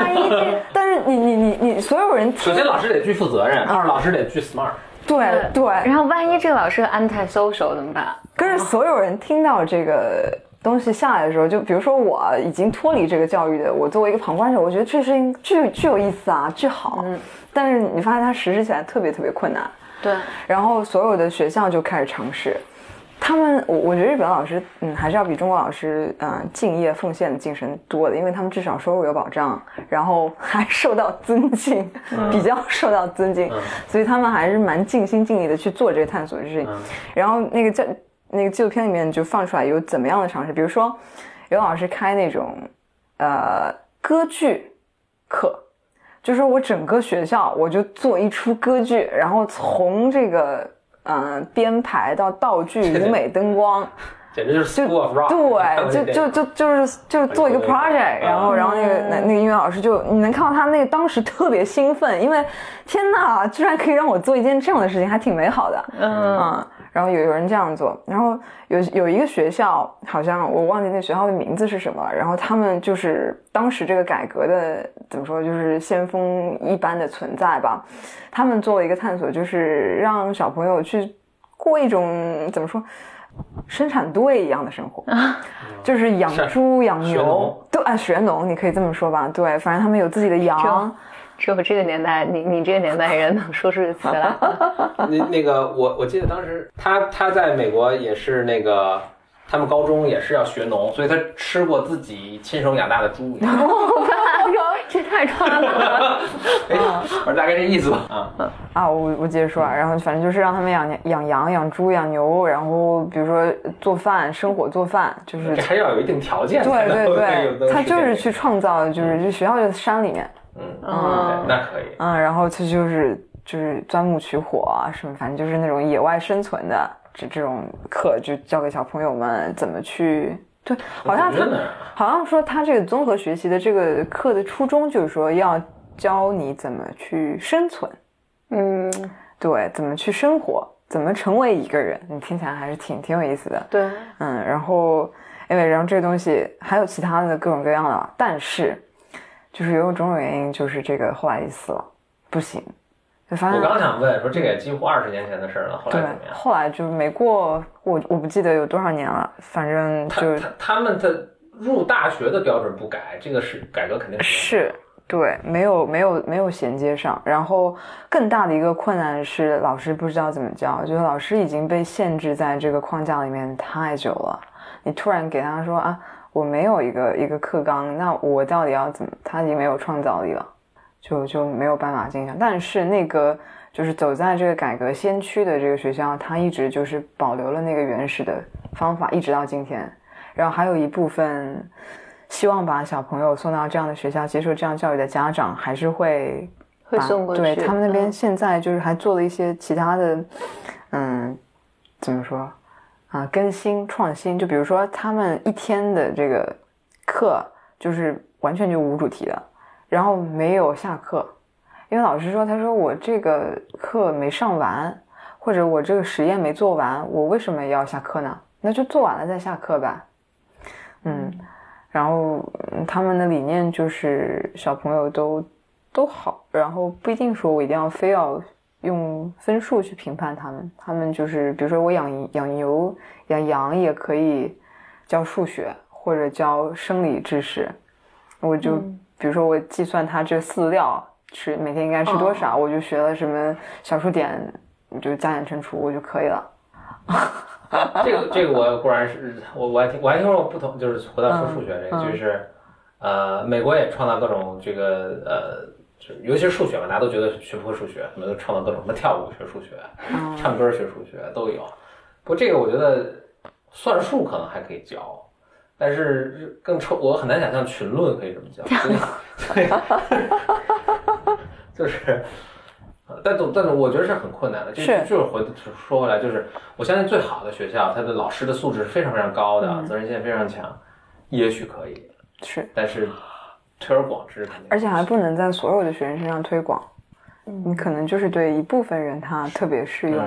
万一这，但是你你你你所有人，首先老师得巨负责任，二老师得巨 smart。对对，然后万一这个老师 anti social 怎么办？可是所有人听到这个东西下来的时候，就比如说我已经脱离这个教育的，我作为一个旁观者，我觉得这事情巨巨有意思啊，巨好。嗯，但是你发现它实施起来特别特别困难。对，然后所有的学校就开始尝试。他们，我我觉得日本老师，嗯，还是要比中国老师，嗯，敬业奉献的精神多的，因为他们至少收入有保障，然后还受到尊敬，<laughs> 比较受到尊敬，所以他们还是蛮尽心尽力的去做这个探索的事情。然后那个教那个纪录片里面就放出来有怎么样的尝试，比如说有老师开那种呃歌剧课，就是我整个学校我就做一出歌剧，然后从这个。嗯，编排到道具、<laughs> 舞美、灯光，简直就是 school of rock。对，就 <laughs> 就就就是就是做一个 <laughs> project，然后然后那个那那个音乐老师就你能看到他那个当时特别兴奋，因为天哪，居然可以让我做一件这样的事情，还挺美好的。嗯。然后有有人这样做，然后有有一个学校，好像我忘记那学校的名字是什么了。然后他们就是当时这个改革的怎么说，就是先锋一般的存在吧。他们做了一个探索，就是让小朋友去过一种怎么说，生产队一样的生活，就是养猪养牛，对，啊，学农，你可以这么说吧。对，反正他们有自己的羊。只有这个年代，你你这个年代人能说出词来。<laughs> 那那个我我记得当时他他在美国也是那个，他们高中也是要学农，所以他吃过自己亲手养大的猪。<laughs> 这太夸张了。<laughs> 我说大概这意思吧。啊啊，我我接着说啊，然后反正就是让他们养养羊、养猪、养牛，然后比如说做饭、生火做饭，就是这还要有一定条件。对对对，他就是去创造，就是就学校就在山里面，嗯嗯，那可以。嗯，然后他就是就是钻木取火啊什么，反正就是那种野外生存的这这种课，就教给小朋友们怎么去。对，好像他好像说他这个综合学习的这个课的初衷就是说要教你怎么去生存，嗯，对，怎么去生活，怎么成为一个人，你听起来还是挺挺有意思的。对，嗯，然后因为然后这个东西还有其他的各种各样的，但是就是有种种原因，就是这个后来死了，不行。就发现我刚想问说，这个也几乎二十年前的事了，后来怎么样？后来就没过，我我不记得有多少年了，反正就他他们的入大学的标准不改，这个是改革肯定是对，没有没有没有衔接上。然后更大的一个困难是老师不知道怎么教，就是老师已经被限制在这个框架里面太久了，你突然给他说啊，我没有一个一个课纲，那我到底要怎么？他已经没有创造力了。就就没有办法进行，但是那个就是走在这个改革先驱的这个学校，它一直就是保留了那个原始的方法，一直到今天。然后还有一部分希望把小朋友送到这样的学校接受这样教育的家长，还是会会送过去。对他们那边现在就是还做了一些其他的，嗯，怎么说啊？更新创新，就比如说他们一天的这个课就是完全就无主题的。然后没有下课，因为老师说，他说我这个课没上完，或者我这个实验没做完，我为什么要下课呢？那就做完了再下课吧。嗯，然后他们的理念就是小朋友都都好，然后不一定说我一定要非要用分数去评判他们，他们就是比如说我养养牛养羊也可以教数学或者教生理知识，我就。比如说，我计算它这饲料吃每天应该吃多少，我就学了什么小数点，就加减乘除，我就可以了。这个 <laughs> 这个我固然是我我还听我还听说过不同，就是回到说数学这个，就是呃，美国也创造各种这个呃，就尤其是数学嘛，大家都觉得学不会数学，什么都创造各种什么跳舞学数学，唱歌学数学都有。不过这个我觉得算术可能还可以教。但是更抽，我很难想象群论可以这么教，<laughs> 对，就是，但总但是我觉得是很困难的，就是就是回说回来，就是我相信最好的学校，它的老师的素质是非常非常高的，责任心非常强，也许可以，是，但是推而广之而且还不能在所有的学生身上推广，你可能就是对一部分人他特别适用，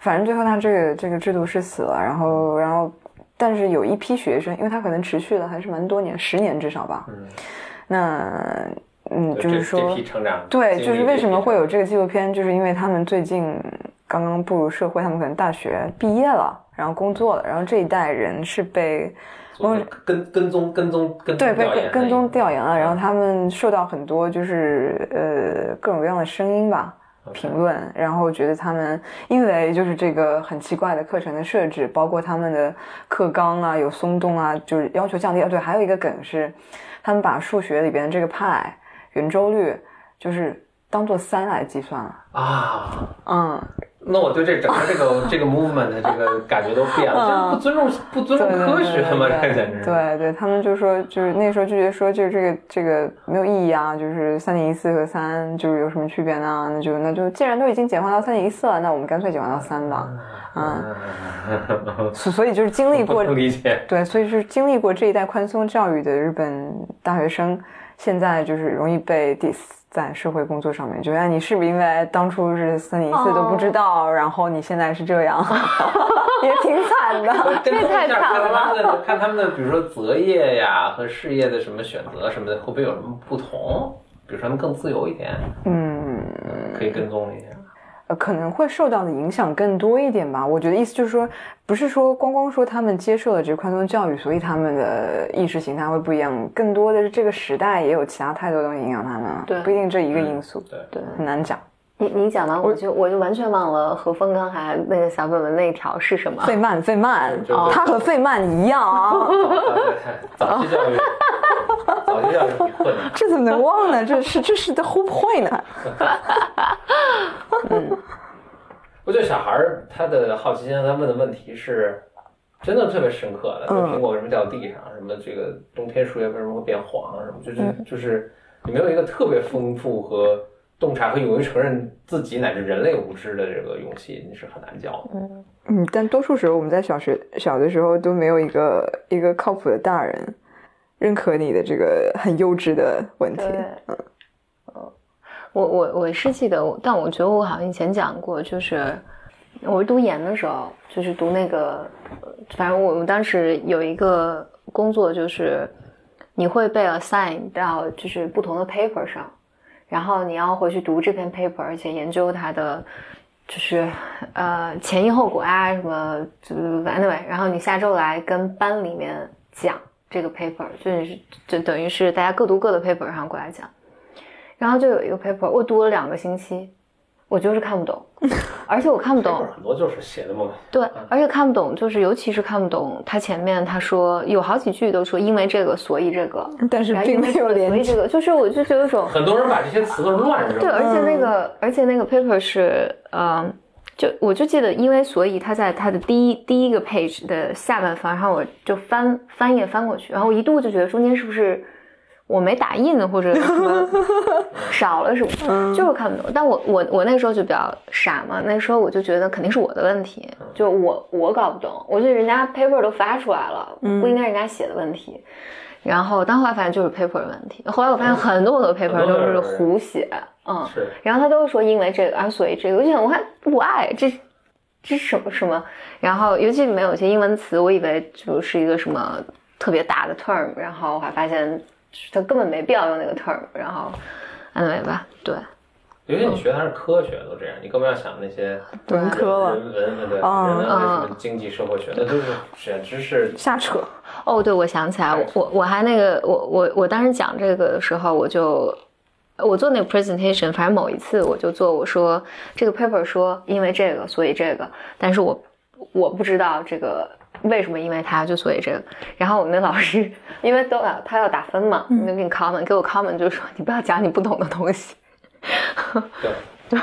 反正最后他这个这个制度是死了，然后然后。但是有一批学生，因为他可能持续了还是蛮多年，十年至少吧。嗯，那嗯，就是说，对，就是为什么会有这个纪录片，就是因为他们最近刚刚步入社会，他们可能大学毕业了，然后工作了，然后这一代人是被跟跟踪跟踪跟对被跟跟踪调研了，然后他们受到很多就是呃各种各样的声音吧。评论，然后觉得他们因为就是这个很奇怪的课程的设置，包括他们的课纲啊有松动啊，就是要求降低。对，还有一个梗是，他们把数学里边这个派圆周率就是当做三来计算了啊，嗯。那我对这整个这个 <laughs> 这个 movement 的这个感觉都变了，这不尊重不尊重科学吗？这简直。对对，他们就说，就是那时候就觉得说，就是这个这个没有意义啊，就是三点一四和三就是有什么区别呢？那就那就既然都已经简化到三点一四了，那我们干脆简化到三吧。嗯，所所以就是经历过理解对，所以是经历过这一代宽松教育的日本大学生，现在就是容易被 diss。在社会工作上面，觉得你是不是因为当初是三点一四都不知道，然后你现在是这样，<laughs> 也挺惨的，这太惨了。看他们的，比如说择业呀和事业的什么选择什么的，会不会有什么不同？比如说他们更自由一点，嗯，可以跟踪一下。呃，可能会受到的影响更多一点吧。我觉得意思就是说，不是说光光说他们接受了这个宽松教育，所以他们的意识形态会不一样。更多的是这个时代也有其他太多东西影响他们，了，不一定这一个因素，对对，很难讲。你你讲完我就我就完全忘了何峰刚才那个小本本那一条是什么？费曼，费曼，他和费曼一样啊。早期教育。早期教育。这怎么能忘呢？这是这是 the whole point 呢。<laughs> 嗯，我觉得小孩儿他的好奇心，他问的问题是真的特别深刻的。苹果为什么掉地上？什么这个冬天树叶为什么会变黄？什么就是就是你没有一个特别丰富和。洞察和勇于承认自己乃至人类无知的这个勇气，你是很难教的。嗯嗯，但多数时候我们在小学小的时候都没有一个一个靠谱的大人认可你的这个很幼稚的问题。嗯，我我我是记得，但我觉得我好像以前讲过，就是我读研的时候，就是读那个，反正我们当时有一个工作，就是你会被 assign 到就是不同的 paper 上。然后你要回去读这篇 paper，而且研究它的就是呃前因后果啊什么，就 anyway，然后你下周来跟班里面讲这个 paper，就是就等于是大家各读各的 paper，然后过来讲。然后就有一个 paper，我读了两个星期。我就是看不懂，而且我看不懂 <laughs> 很多就是写的嘛。对，而且看不懂，就是尤其是看不懂他前面他说有好几句都说因为这个所以这个，<laughs> 但是并没有连这个，就是我就觉得种 <laughs> 很多人把这些词都乱扔。对，而且那个而且那个 paper 是嗯，就我就记得因为所以他在他的第一第一个 page 的下半方，然后我就翻翻页翻过去，然后我一度就觉得中间是不是。我没打印或者什么 <laughs> 少了什么，就是看不懂。但我我我那时候就比较傻嘛，那时候我就觉得肯定是我的问题，就我我搞不懂。我觉得人家 paper 都发出来了，不应该人家写的问题。然后，但后来发现就是 paper 的问题。后来我发现很多很多 paper 都是胡写，嗯，是。然后他都说因为这个啊，所以这个，我就想我还不爱这这什么什么。然后尤其里面有些英文词，我以为就是一个什么特别大的 term，然后我还发现。他根本没必要用那个 term，然后，anyway 吧，对。尤其你学的还是科学，都这样，你更不要想那些文科了，文文对，人文什么经济社会学，那都是简直是 <laughs> 瞎扯。哦，对，我想起来，我我我还那个，我我我当时讲这个的时候，我就我做那个 presentation，反正某一次我就做，我说这个 paper 说因为这个所以这个，但是我我不知道这个。为什么？因为他就所以这个，然后我们那老师 <laughs> 因为都要他要打分嘛，就给你 comment，给我 comment 就说你不要讲你不懂的东西。对，<laughs>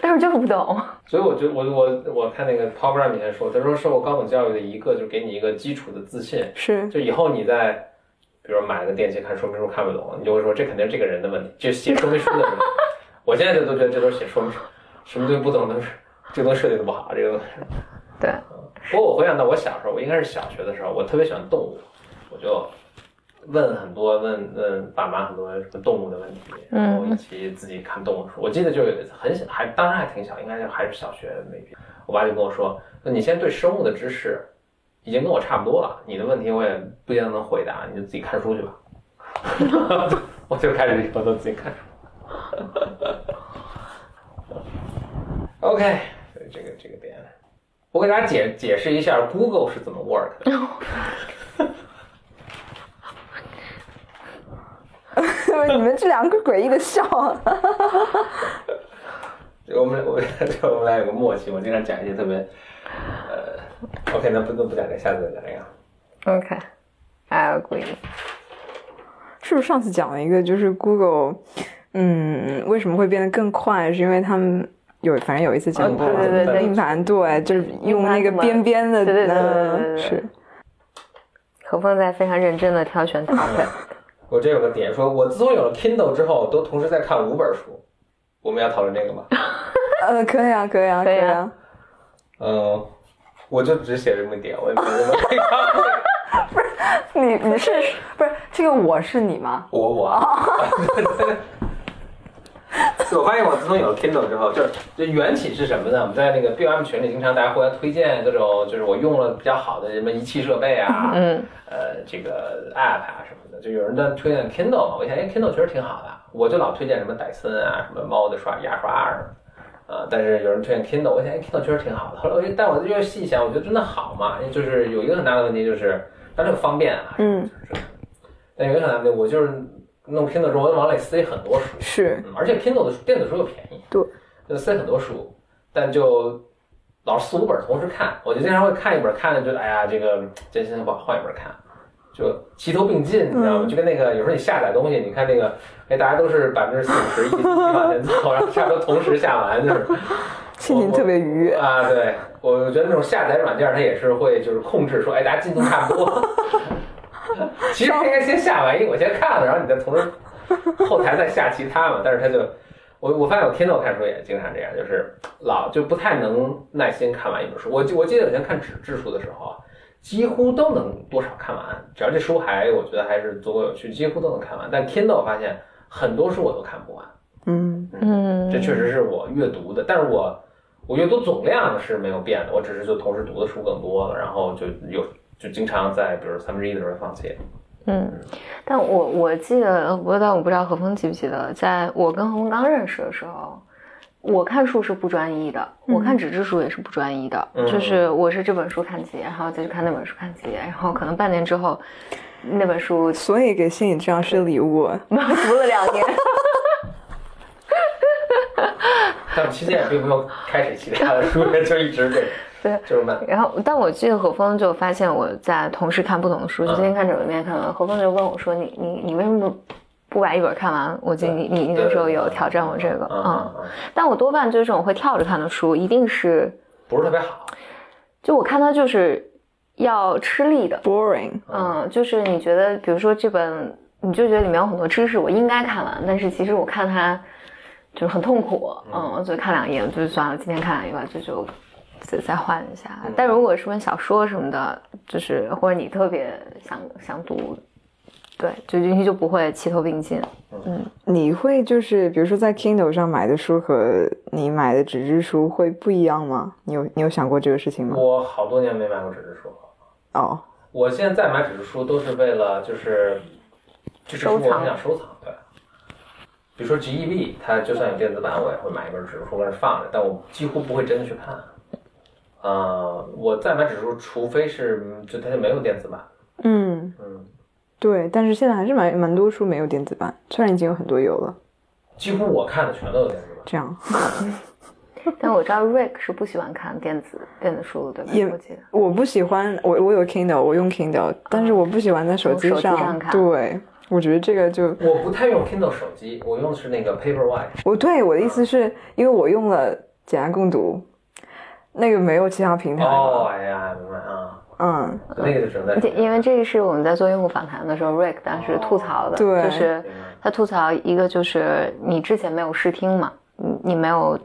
但是就是不懂。所以我觉得我我我看那个 Paul Brown 以前说，他说受过高等教育的一个就是给你一个基础的自信，是就以后你在比如买个电器看说明书看不懂，你就会说这肯定是这个人的问题，就写说明书的人。<laughs> 我现在就都觉得这都是写说明书，什么东西不懂都是这东西设计的不好，这个东西。对。不过我回想到我小时候，我应该是小学的时候，我特别喜欢动物，我就问很多问问爸妈很多什么动物的问题，然后一起自己看动物书。我记得就有一次很小，还当时还挺小，应该还是小学没毕我爸就跟我说：“那你现在对生物的知识已经跟我差不多了，你的问题我也不一定能回答，你就自己看书去吧。<laughs> ”我就开始以后都自己看书。<laughs> <laughs> OK，这个这个点。我给大家解解释一下 Google 是怎么 work 的。<laughs> 你们这两个诡异的笑。<laughs> 我们我们我们俩有个默契，我经常讲一些特别呃，OK，那不那不讲这个，下次再讲这个。OK，I agree。是不是上次讲了一个，就是 Google，嗯，为什么会变得更快？是因为他们。有，反正有一次讲过，对对对，硬盘对，就是用那个边边的，对对对是。何峰在非常认真的挑选 topic。<laughs> 我这有个点，说我自从有了 Kindle 之后，都同时在看五本书。我们要讨论这个吗？<laughs> 呃，可以啊，可以啊，可以啊。嗯，我就只写这么点，我也没什么 <laughs> 可以不是你，你是不是这个我是你吗？我我。我发现我自从有了 Kindle 之后，就是就缘起是什么呢？我们在那个 BOM 群里，经常大家互相推荐各种，就是我用了比较好的什么仪器设备啊，嗯，呃，这个 App 啊什么的，就有人在推荐 Kindle 嘛。我想，哎，Kindle 确实挺好的，我就老推荐什么戴森啊，什么猫的刷牙刷啊什么，啊，但是有人推荐 Kindle，我想，哎，Kindle 确实挺好的。后来我，但我越细想，我觉得真的好嘛，就是有一个很大的问题，就是它这个方便啊，嗯，但有一个很大的问题，我就是。弄 Kindle 之后，我往里塞很多书，是，而且 Kindle 的电子书又便宜，对，就塞很多书，但就老是四五本同时看，我就经常会看一本，看了就哎呀，这个真心不好，换一本看，就齐头并进，你知道吗？就跟那个有时候你下载东西，你看那个，哎，大家都是百分之四五十一起往前走，然后差不多同时下完，就是 <laughs> 心情特别愉悦啊。对，我觉得那种下载软件它也是会就是控制说，哎，大家进度差不多。<laughs> 其实应该先下完，因为我先看了，然后你再同时后台再下其他嘛。但是他就，我我发现我天 e 看书也经常这样，就是老就不太能耐心看完一本书。我我记得以前看纸质书的时候啊，几乎都能多少看完，只要这书还我觉得还是足够有趣，几乎都能看完。但天 e 发现很多书我都看不完。嗯嗯，这确实是我阅读的，但是我我阅读总量是没有变的，我只是就同时读的书更多了，然后就有。就经常在，比如三分之一的时候放弃。嗯，但我我记得，我但我不知道何峰记不记得，在我跟何峰刚认识的时候，我看书是不专一的，我看纸质书也是不专一的，就是我是这本书看几页，然后再去看那本书看几页，然后可能半年之后那本书，所以给心理治疗师礼物，<laughs> 读了两年。<laughs> 但期间也并没有开始其他的书，就一直对。对，就是慢。然后，但我记得何峰就发现我在同时看不同的书，就今天看这本，明天看完。何峰就问我说：“你你你为什么不把一本看完？”我记得你你那时候有挑战我这个，嗯。但我多半就是这种会跳着看的书，一定是不是特别好。就我看它就是要吃力的，boring。嗯，就是你觉得，比如说这本，你就觉得里面有很多知识，我应该看完，但是其实我看它就是很痛苦，嗯，所以看两页就算了，今天看两页吧，就就。再再换一下，但如果是本小说什么的，就是或者你特别想想读，对，就进去就不会齐头并进。嗯，你会就是比如说在 Kindle 上买的书和你买的纸质书会不一样吗？你有你有想过这个事情吗？我好多年没买过纸质书了。哦，我现在再买纸质书都是为了就是就是我很想收藏，对。比如说 GEB，它就算有电子版，我也会买一本纸质书在那放着，但我几乎不会真的去看。呃，我再买指数，除非是就它就没有电子版。嗯嗯，对，但是现在还是蛮蛮多书没有电子版，虽然已经有很多有了。几乎我看的全都有电子版。这样。<laughs> 但我知道 Rick 是不喜欢看电子电子书的，对吧？我我不喜欢，我我有 Kindle，我用 Kindle，但是我不喜欢在手机上看。对，我觉得这个就我不太用 Kindle 手机，我用的是那个 Paperwhite。我对我的意思是因为我用了简单共读。那个没有其他平台哦，哎呀，明白啊，嗯，那个就正在，因为这个是我们在做用户访谈的时候，Rick 当时吐槽的，对，就是他吐槽一个就是你之前没有试听嘛，你你没有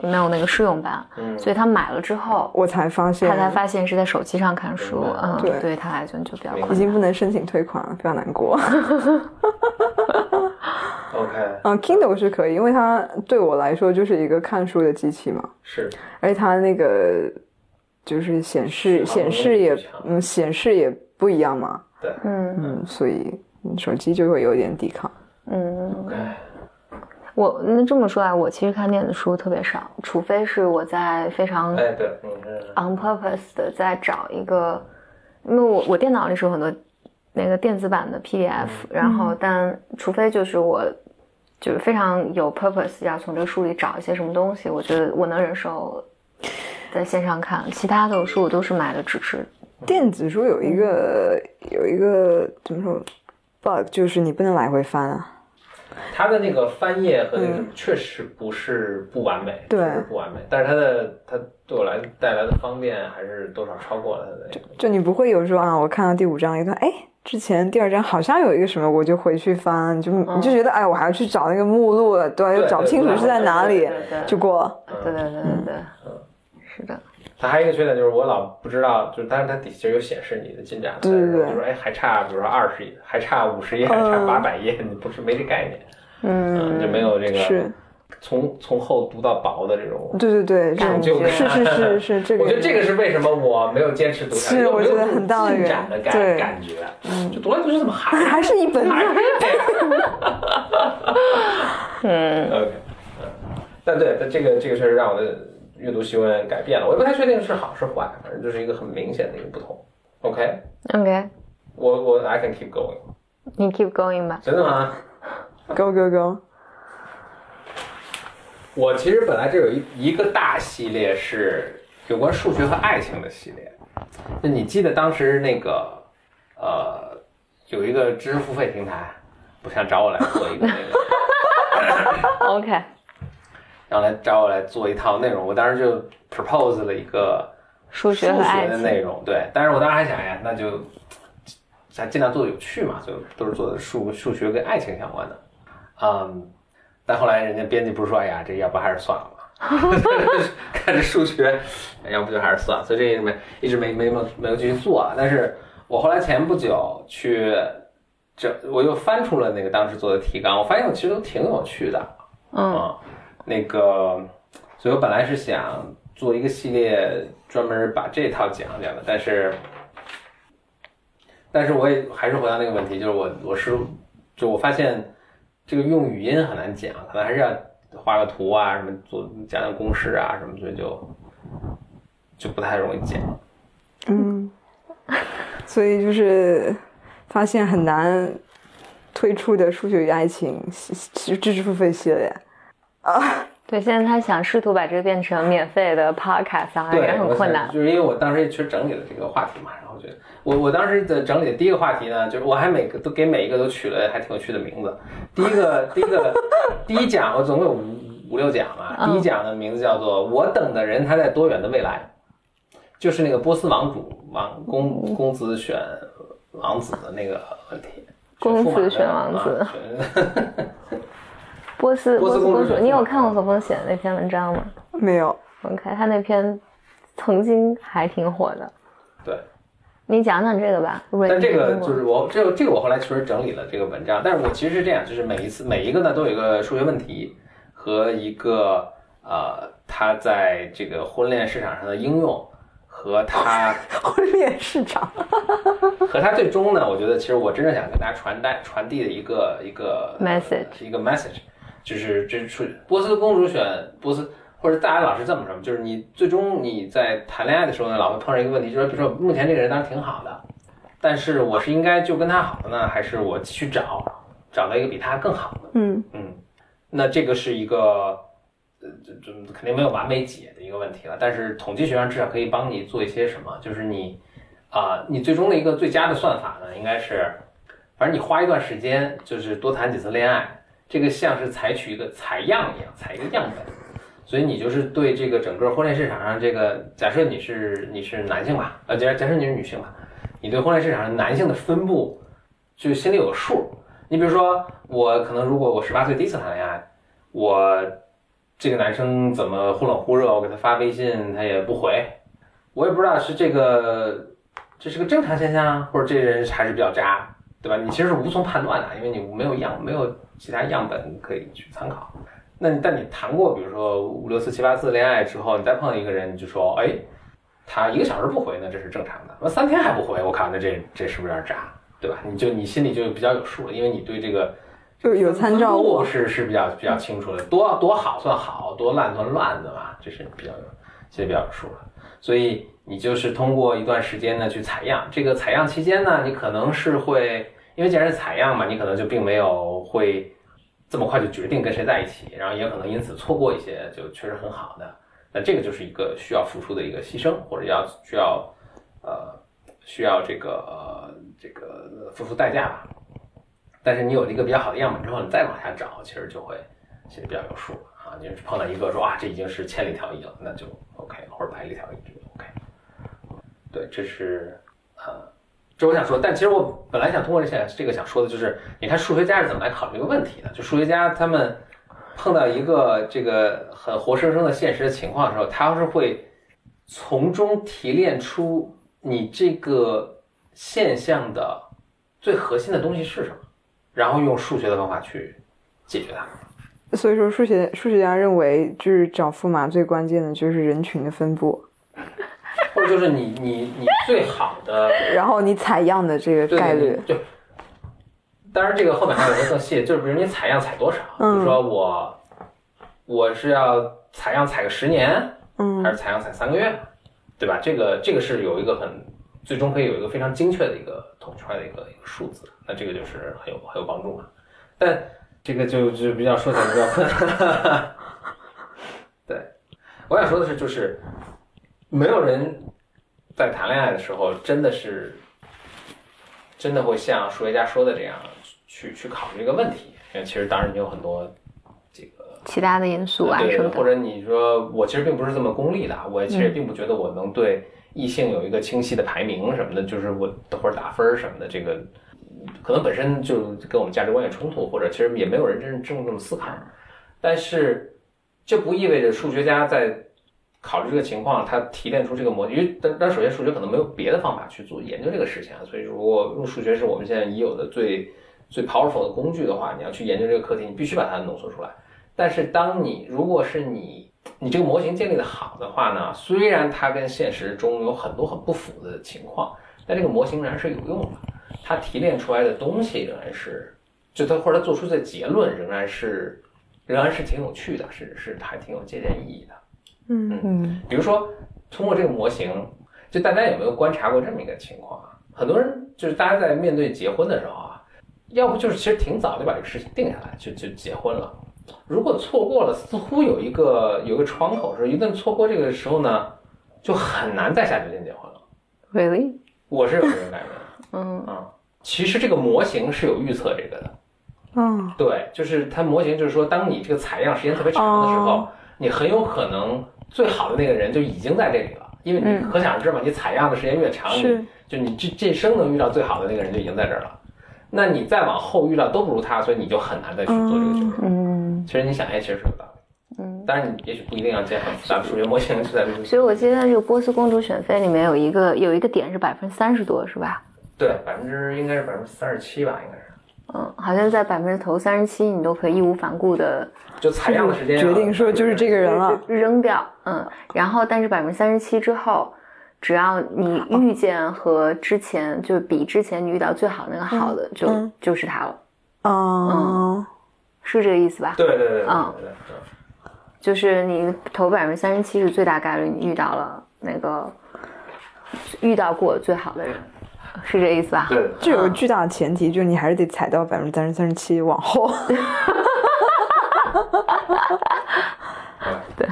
没有那个试用版，嗯，所以他买了之后，我才发现，他才发现是在手机上看书，嗯，对，对他来讲就比较已经不能申请退款了，比较难过。<laughs> OK，嗯，Kindle 是可以，因为它对我来说就是一个看书的机器嘛。是，而且它那个就是显示显示也嗯显示也不一样嘛。对，嗯。嗯，所以手机就会有点抵抗。嗯，OK。我那这么说来，我其实看电子书特别少，除非是我在非常哎对，on purpose 的在找一个，因为我我电脑里是有很多那个电子版的 PDF，然后但除非就是我。就是非常有 purpose，要从这个书里找一些什么东西，我觉得我能忍受在线上看。其他的书我都是买的纸质。电子书有一个有一个怎么说 bug，就是你不能来回翻啊。它的那个翻页和那个确实不是不完美，对，不完美。但是它的它对我来带来的方便还是多少超过了它的。就就你不会有说啊，我看到第五章一段，哎。之前第二章好像有一个什么，我就回去翻，就你就觉得哎，我还要去找那个目录了，对，又找不清楚是在哪里，就过了。对对对对对，嗯，是的。它还有一个缺点就是我老不知道，就是但是它底下有显示你的进展，对对对，就说哎还差，比如说二十页，还差五十页，还差八百页，你不是没这概念，嗯，就没有这个是。从从厚读到薄的这种，对对对，成就感是是是 <laughs> 是这个。我觉得这个是为什么我没有坚持读下去，我觉得很大的进展的感感觉，嗯，就读来读去怎么还 <laughs> 还是一本，<laughs> 嗯，OK，但对，但这个这个确实让我的阅读习惯改变了，我也不太确定是好是坏，反正就是一个很明显的一个不同。OK，OK，我我 I can keep going，你 keep going 吧，真的吗？Go go go。我其实本来这有一一个大系列是有关数学和爱情的系列，那你记得当时那个呃有一个知识付费平台，不想找我来做一个那个，<laughs> OK，然后来找我来做一套内容，我当时就 propose 了一个数学的内容，对，但是我当时还想呀，那就咱尽量做的有趣嘛，所以都是做的数数学跟爱情相关的，嗯，但后来人家编辑不是说，哎呀，这要不还是算了吧。<laughs> 看着数学，要不就还是算了，所以这一直没一直没没没没有继续做啊。但是我后来前不久去，这我又翻出了那个当时做的提纲，我发现我其实都挺有趣的，嗯，那个，所以我本来是想做一个系列，专门把这套讲讲的，但是，但是我也还是回到那个问题，就是我我是就我发现这个用语音很难讲，可能还是要。画个图啊，什么做讲讲公式啊，什么所以就就不太容易讲。嗯，所以就是发现很难推出的数学与爱情知识付费系列啊。<laughs> 对，现在他想试图把这个变成免费的 podcast，也很困难。就是因为我当时也去整理了这个话题嘛，然后觉得我我当时的整理的第一个话题呢，就是我还每个都给每一个都取了还挺有趣的名字。第一个第一个第一讲我总共有五五六讲啊，第一讲的名字叫做“我等的人他在多远的未来”，就是那个波斯王主王公公子选王子的那个问题。公子选王子。<laughs> 波斯波斯公主，你有看过何峰写的那篇文章吗？没有。OK，他那篇曾经还挺火的。对，你讲讲这个吧。但这个就是我这个这个我后来确实整理了这个文章，但是我其实是这样，就是每一次每一个呢都有一个数学问题和一个呃，他在这个婚恋市场上的应用和他 <laughs> 婚恋市场 <laughs> 和他最终呢，我觉得其实我真正想跟大家传达传递的一个一个 message 一个 message。就是这出波斯公主选波斯，或者大家老是这么说，就是你最终你在谈恋爱的时候呢，老会碰上一个问题，就是比如说目前这个人当然挺好的，但是我是应该就跟他好的呢，还是我继续找找到一个比他更好的？嗯嗯，那这个是一个呃这这肯定没有完美解的一个问题了，但是统计学上至少可以帮你做一些什么，就是你啊，你最终的一个最佳的算法呢，应该是反正你花一段时间，就是多谈几次恋爱。这个像是采取一个采样一样，采一个样本，所以你就是对这个整个婚恋市场上这个，假设你是你是男性吧，呃，假假设你是女性吧，你对婚恋市场上男性的分布就心里有数。你比如说，我可能如果我十八岁第一次谈恋爱，我这个男生怎么忽冷忽热，我给他发微信他也不回，我也不知道是这个这是个正常现象，或者这人还是比较渣，对吧？你其实是无从判断的，因为你没有样，没有。其他样本可以去参考。那但你谈过，比如说五六次、七八次恋爱之后，你再碰到一个人，你就说，哎，他一个小时不回，那这是正常的。那三天还不回，我靠，那这这是不是有点渣，对吧？你就你心里就比较有数了，因为你对这个就是有参照物，是是比较比较清楚的。多多好算好，多烂算烂的嘛，这是比较有心里比较有数了。所以你就是通过一段时间呢去采样，这个采样期间呢，你可能是会。因为既然是采样嘛，你可能就并没有会这么快就决定跟谁在一起，然后也可能因此错过一些就确实很好的。那这个就是一个需要付出的一个牺牲，或者要需要呃需要这个这个付出代价吧。但是你有了一个比较好的样本之后，你再往下找，其实就会心里比较有数啊。你碰到一个说啊，这已经是千里挑一了，那就 OK，或者百里挑一就 OK。对，这是呃。这我想说，但其实我本来想通过这些这个想说的就是，你看数学家是怎么来考虑这个问题的？就数学家他们碰到一个这个很活生生的现实的情况的时候，他是会从中提炼出你这个现象的最核心的东西是什么，然后用数学的方法去解决它。所以说，数学数学家认为，就是找驸马最关键的就是人群的分布。或者就是你你你最好的，<laughs> 然后你采样的这个概率，对当然这个后面还有一个更细，就是比如你采样采多少，比如说我我是要采样采个十年，嗯，还是采样采三个月，对吧？这个这个是有一个很最终可以有一个非常精确的一个统计出来的一个一个数字，那这个就是很有很有帮助嘛。但这个就就比较说起来比较困难。<laughs> 对，我想说的是就是。没有人在谈恋爱的时候真的是真的会像数学家说的这样去去考虑这个问题？因为其实当然你有很多这个其他的因素啊对什么，的。或者你说我其实并不是这么功利的，我其实并不觉得我能对异性有一个清晰的排名什么的，就是我或者打分儿什么的，这个可能本身就跟我们价值观有冲突，或者其实也没有人真正这么思考。但是这不意味着数学家在考虑这个情况，他提炼出这个模型，因为但但首先数学可能没有别的方法去做研究这个事情啊，所以如果用数学是我们现在已有的最最 powerful 的工具的话，你要去研究这个课题，你必须把它浓缩出来。但是当你如果是你你这个模型建立的好的话呢，虽然它跟现实中有很多很不符的情况，但这个模型仍然是有用的，它提炼出来的东西仍然是，就它或者它做出的结论仍然是仍然是挺有趣的，是是还挺有借鉴意义的。嗯嗯比如说，通过这个模型，就大家有没有观察过这么一个情况啊？很多人就是大家在面对结婚的时候啊，要不就是其实挺早就把这个事情定下来，就就结婚了。如果错过了，似乎有一个有一个窗口，说一旦错过这个时候呢，就很难再下决定结婚了。Really？我是有这种感觉。<laughs> 嗯啊，其实这个模型是有预测这个的。嗯对，就是它模型就是说，当你这个采样时间特别长的时候，哦你很有可能最好的那个人就已经在这里了，因为你嗯可想而知嘛，你采样的时间越长，是你就你这这生能遇到最好的那个人就已经在这儿了。那你再往后遇到都不如他，所以你就很难再去做这个决定。嗯其实你想，哎，其实是有道理。嗯。当然，你也许不一定要建很复杂的数学模型去在这个所以我记得这个波斯公主选妃里面有一个有一个点是百分之三十多，是吧？对百分之应该是百分之三十七吧，应该是。嗯，好像在百分之头三十七，你都可以义无反顾的就采样的时间啊决定说就是这个人了。扔掉，嗯，然后但是百分之三十七之后，只要你遇见和之前就是比之前你遇到最好那个好的，就嗯就是他了，嗯是这个意思吧？对对对对对嗯。就是你投百分之三十七是最大概率你遇到了那个遇到过最好的人，是这意思吧？对这有个巨大的前提，就是你还是得踩到百分之三十三十七往后。<laughs> 对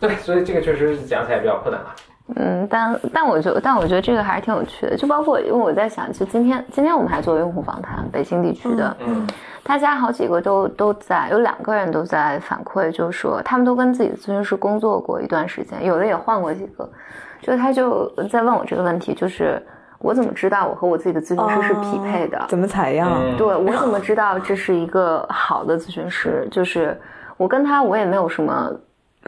对，所以这个确实讲起来比较困难啊。嗯，但但我觉得，但我觉得这个还是挺有趣的。就包括，因为我在想，就今天今天我们还做用户访谈，北京地区的，嗯大家好几个都都在，有两个人都在反馈，就是说他们都跟自己的咨询师工作过一段时间，有的也换过几个，就他就在问我这个问题，就是我怎么知道我和我自己的咨询师是匹配的？怎么采样？嗯对我怎么知道这是一个好的咨询师？就是我跟他，我也没有什么，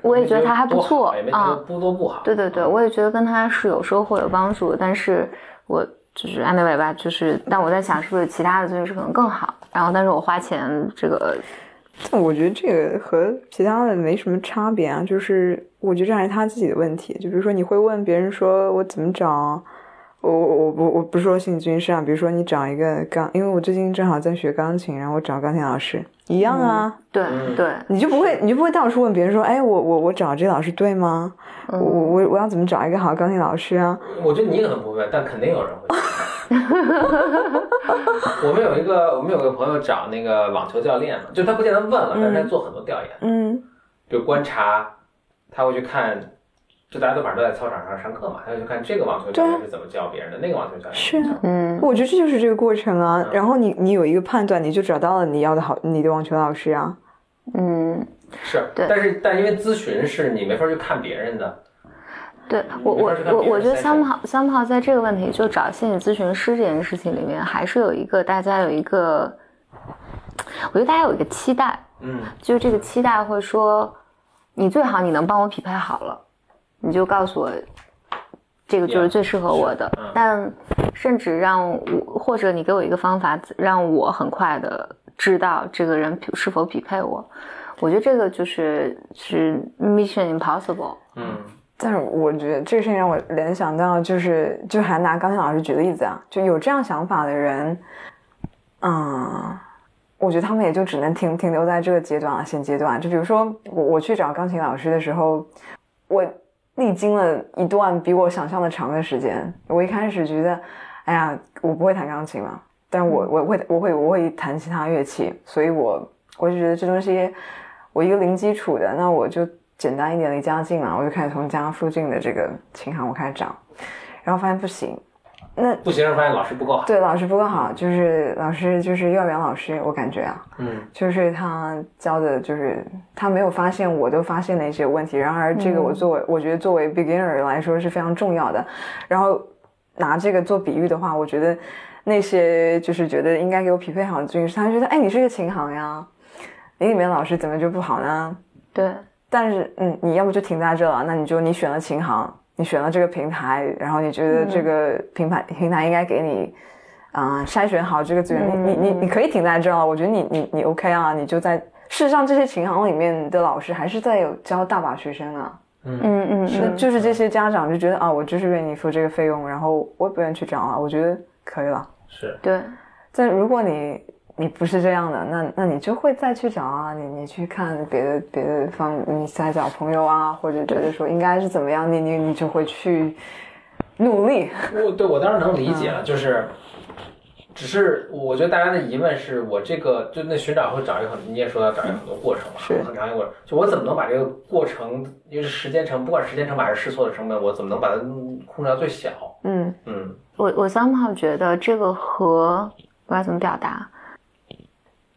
我也觉得他还不错啊得。不多不好。对对对，我也觉得跟他是有收获有帮助，但是我就是安德伟吧，就是但我在想是不是其他的咨询师可能更好，然后但是我花钱这个但我觉得这个和其他的没什么差别啊，就是我觉得这还是他自己的问题。就比如说你会问别人说我怎么找，我我我我我不是说心理咨询师啊，比如说你找一个钢，因为我最近正好在学钢琴，然后我找钢琴老师一样啊，对嗯对，你就不会你就不会到处问别人说，哎，我我我找这老师对吗？我嗯。我我我要怎么找一个好钢琴老师啊？我觉得你可能不会，但肯定有人会。<laughs> 我们有一个，我们有个朋友找那个网球教练嘛，就他不见得问了，但是他做很多调研，嗯。比如观察，他会去看，就大家都晚上都在操场上上课嘛，他就去看这个网球教练是怎么教别人的，那个网球教练是啊怎么教嗯。我觉得这就是这个过程啊。然后你你有一个判断，你就找到了你要的好你的网球老师啊。嗯，是，对。但是但因为咨询是你没法去看别人的，对我我我我觉得三炮三炮在这个问题，就找心理咨询师这件事情里面，还是有一个大家有一个，我觉得大家有一个期待，嗯，就是这个期待会说，你最好你能帮我匹配好了，你就告诉我，这个就是最适合我的。嗯但甚至让我，或者你给我一个方法，让我很快的知道这个人是否匹配我。我觉得这个就是是 mission impossible。嗯，但是我觉得这个事情让我联想到，就是就还拿钢琴老师举例子啊，就有这样想法的人，嗯，我觉得他们也就只能停停留在这个阶段了，现阶段。就比如说我我去找钢琴老师的时候，我历经了一段比我想象的长的时间。我一开始觉得，哎呀，我不会弹钢琴嘛，但我我会我会我会弹其他乐器，所以我我就觉得这东西我一个零基础的，那我就简单一点离家近嘛，我就开始从家附近的这个琴行我开始找，然后发现不行，那不行，发现老师不够好。对，老师不够好，就是老师就是幼儿园老师，我感觉啊，嗯，就是他教的，就是他没有发现，我都发现的一些问题。然而，这个我作为我觉得作为 beginner 来说是非常重要的。然后拿这个做比喻的话，我觉得那些就是觉得应该给我匹配好的军师，他觉得哎，你是个琴行呀，你里面老师怎么就不好呢？对。但是，嗯，你要不就停在这了，那你就你选了琴行。你选了这个平台，然后你觉得这个平台平台应该给你啊筛选好这个资源，你你你你可以停在这了。我觉得你你你 OK 啊，你就在事实上这些琴行里面的老师还是在有教大把学生啊。嗯嗯嗯，那就是这些家长就觉得啊，我就是愿意付这个费用，然后我也不愿意去找啊，我觉得可以了。是对，但如果你。你不是这样的，那那你就会再去找啊，你你去看别的别的方，你再找朋友啊，或者觉得说应该是怎么样，你你你就会去努力。我对我当然能理解了，就是，只是我觉得大家的疑问是我这个就那寻找会找一个很，你也说要找一个很多过程嘛，是很长一个过程，就我怎么能把这个过程，因为是时间成，不管时间成本还是试错的成本，我怎么能把它控制到最小？嗯嗯，我我 somehow 觉得这个和我该怎么表达？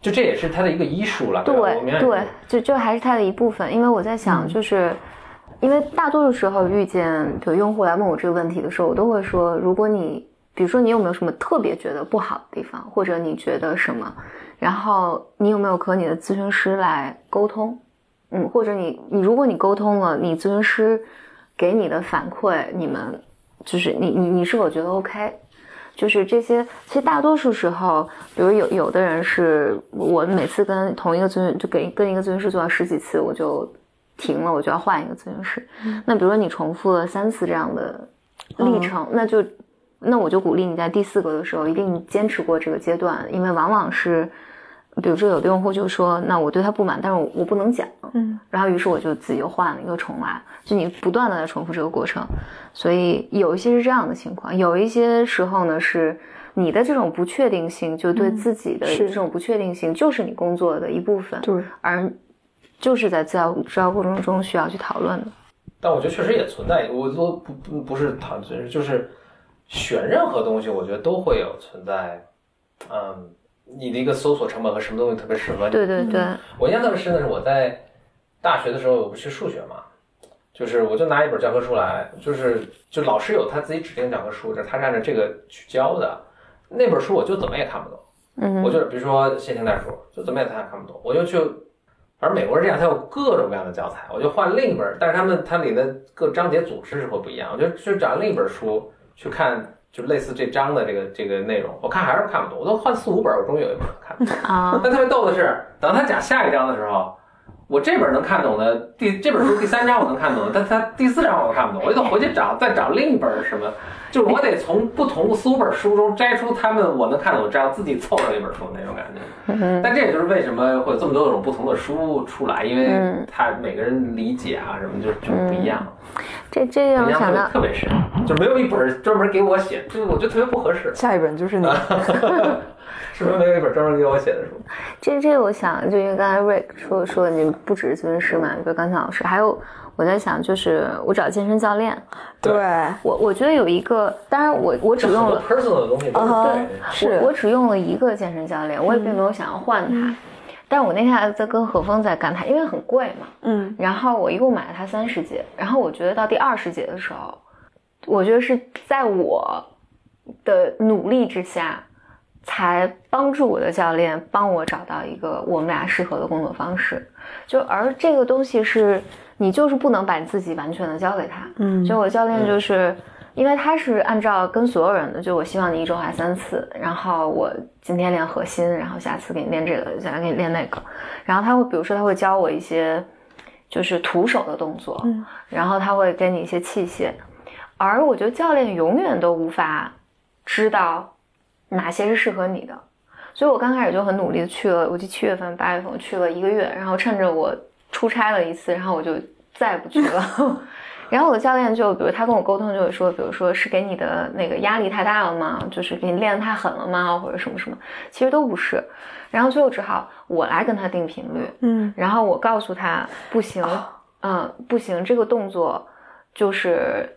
就这也是他的一个医术了，对对，就就还是他的一部分。因为我在想，就是因为大多数时候遇见有用户来问我这个问题的时候，我都会说，如果你比如说你有没有什么特别觉得不好的地方，或者你觉得什么，然后你有没有和你的咨询师来沟通？嗯，或者你你如果你沟通了，你咨询师给你的反馈，你们就是你你你是否觉得 OK？就是这些，其实大多数时候，比如有有的人是我每次跟同一个咨询，就跟跟一个咨询师做到十几次，我就停了，我就要换一个咨询师。那比如说你重复了三次这样的历程，那就那我就鼓励你在第四个的时候一定坚持过这个阶段，因为往往是。比如说，有的用户就说：“那我对他不满，但是我我不能讲。”嗯，然后于是我就自己又换了一个重来，就你不断的在重复这个过程，所以有一些是这样的情况，有一些时候呢是你的这种不确定性，就对自己的这种不确定性，就是你工作的一部分，对，而就是在治疗治疗过程中需要去讨论的。但我觉得确实也存在，我都不不不是讨论，就是选任何东西，我觉得都会有存在，嗯。你的一个搜索成本和什么东西特别适合你？对对对，我印象特别深的是我在大学的时候，我不学数学嘛，就是我就拿一本教科书来，就是就老师有他自己指定教科书，就是他是按照这个去教的。那本书我就怎么也看不懂，嗯，我就比如说线性代数，就怎么也他也看不懂，我就去，而美国是这样，他有各种各样的教材，我就换另一本，但是他们它里的各章节组织是会不一样，我就去找另一本书去看。就类似这章的这个这个内容，我看还是看不懂，我都换四五本，我终于有一本看懂。<laughs> 啊！但特别逗的是，等他讲下一章的时候，我这本能看懂的第这本书第三章我能看懂，但它第四章我看不懂，我就得回去找再找另一本什么。就是我得从不同四五本书中摘出他们我能看懂，这样自己凑成一本书那种感觉。但这也就是为什么会有这么多种不同的书出来，因为他每个人理解啊什么就就不一样。这这让我想到特别深，就没有一本专门给我写，就是我觉得特别不合适。下一本就是你，<laughs> 是不是没有一本专门给我写的书？这这我想，就因为刚才 Rick 说说你不只是咨询师嘛，就刚才老师还有。我在想，就是我找健身教练，对我我觉得有一个，当然我我只用了 personal 的东西，对，是我只用了一个健身教练，我也并没有想要换他，但是我那天还在跟何峰在干他，因为很贵嘛，嗯，然后我一共买了他三十节，然后我觉得到第二十节的时候，我觉得是在我的努力之下，才帮助我的教练帮我找到一个我们俩适合的工作方式，就而这个东西是。你就是不能把你自己完全的交给他，嗯，就我教练就是，因为他是按照跟所有人的，就我希望你一周来三次，然后我今天练核心，然后下次给你练这个，下次给你练那个，然后他会比如说他会教我一些就是徒手的动作，嗯，然后他会给你一些器械，而我觉得教练永远都无法知道哪些是适合你的，所以我刚开始就很努力的去了，我记七月份八月份我去了一个月，然后趁着我。出差了一次，然后我就再也不去了。然后我的教练就，比如他跟我沟通，就会说，比如说是给你的那个压力太大了吗？就是给你练得太狠了吗？或者什么什么？其实都不是。然后最后只好我来跟他定频率，嗯，然后我告诉他不行，嗯，不行，这个动作就是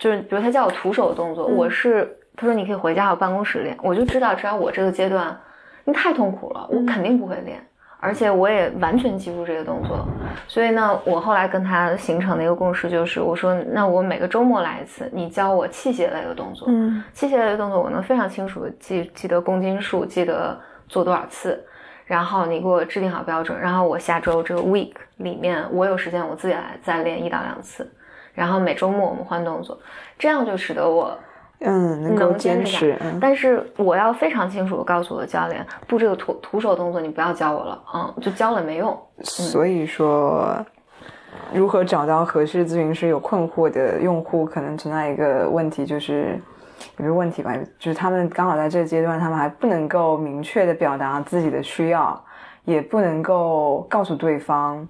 就是，比如他叫我徒手动作，我是他说你可以回家我办公室练。我就知道，只要我这个阶段，你太痛苦了，我肯定不会练。而且我也完全记住这个动作，所以呢，我后来跟他形成的一个共识就是，我说那我每个周末来一次，你教我器械类的动作，嗯，器械类的动作我能非常清楚的记记得公斤数，记得做多少次，然后你给我制定好标准，然后我下周这个 week 里面我有时间我自己来再练一到两次，然后每周末我们换动作，这样就使得我。嗯，能够坚持。但是我要非常清楚的告诉我的教练，不，这个徒徒手动作你不要教我了，嗯，就教了没用。所以说，如何找到合适咨询师有困惑的用户，可能存在一个问题，就是有个问题吧，就是他们刚好在这个阶段，他们还不能够明确的表达自己的需要，也不能够告诉对方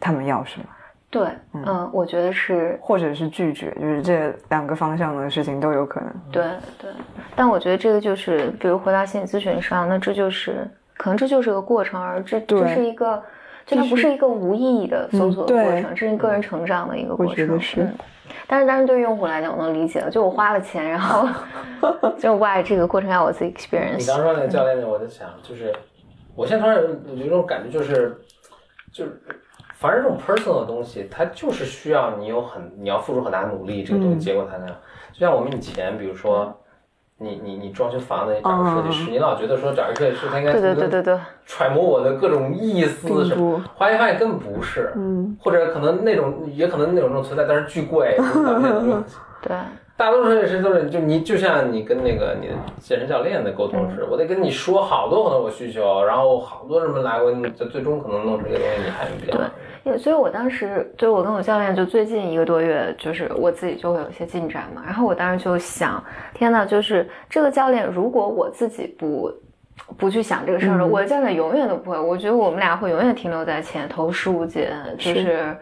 他们要什么。对，嗯，我觉得是，或者是拒绝，就是这两个方向的事情都有可能。对对，但我觉得这个就是，比如回到心理咨询上，那这就是可能这就是个过程，而这这是一个，就它不是一个无意义的搜索的过程，这是个人成长的一个过程。我觉得是，但是但是对于用户来讲，我能理解了，就我花了钱，然后 <laughs> 就 why 这个过程要我自己 experience。你刚说那个教练呢，我在想，就是我现在突然有有一种感觉，就是就是。反正这种 personal 的东西，它就是需要你有很，你要付出很大的努力，这个东西结果才能。就像我们以前，比如说，你你你装修房子找个设计师，你老觉得说找一个设计师，他应该对对对对。揣摩我的各种意思什么，后来发现根本不是，嗯，或者可能那种也可能那种种存在，但是巨贵，<laughs> 对。大多数设计师都是，就你就像你跟那个你的健身教练的沟通似的，我得跟你说好多好多我需求，然后好多人来过，最最终可能弄出这个东西，你还比较对。所以，我当时就我跟我教练就最近一个多月，就是我自己就会有一些进展嘛。然后我当时就想，天呐，就是这个教练，如果我自己不不去想这个事儿了，我的教练永远都不会。我觉得我们俩会永远停留在前头十五节，就是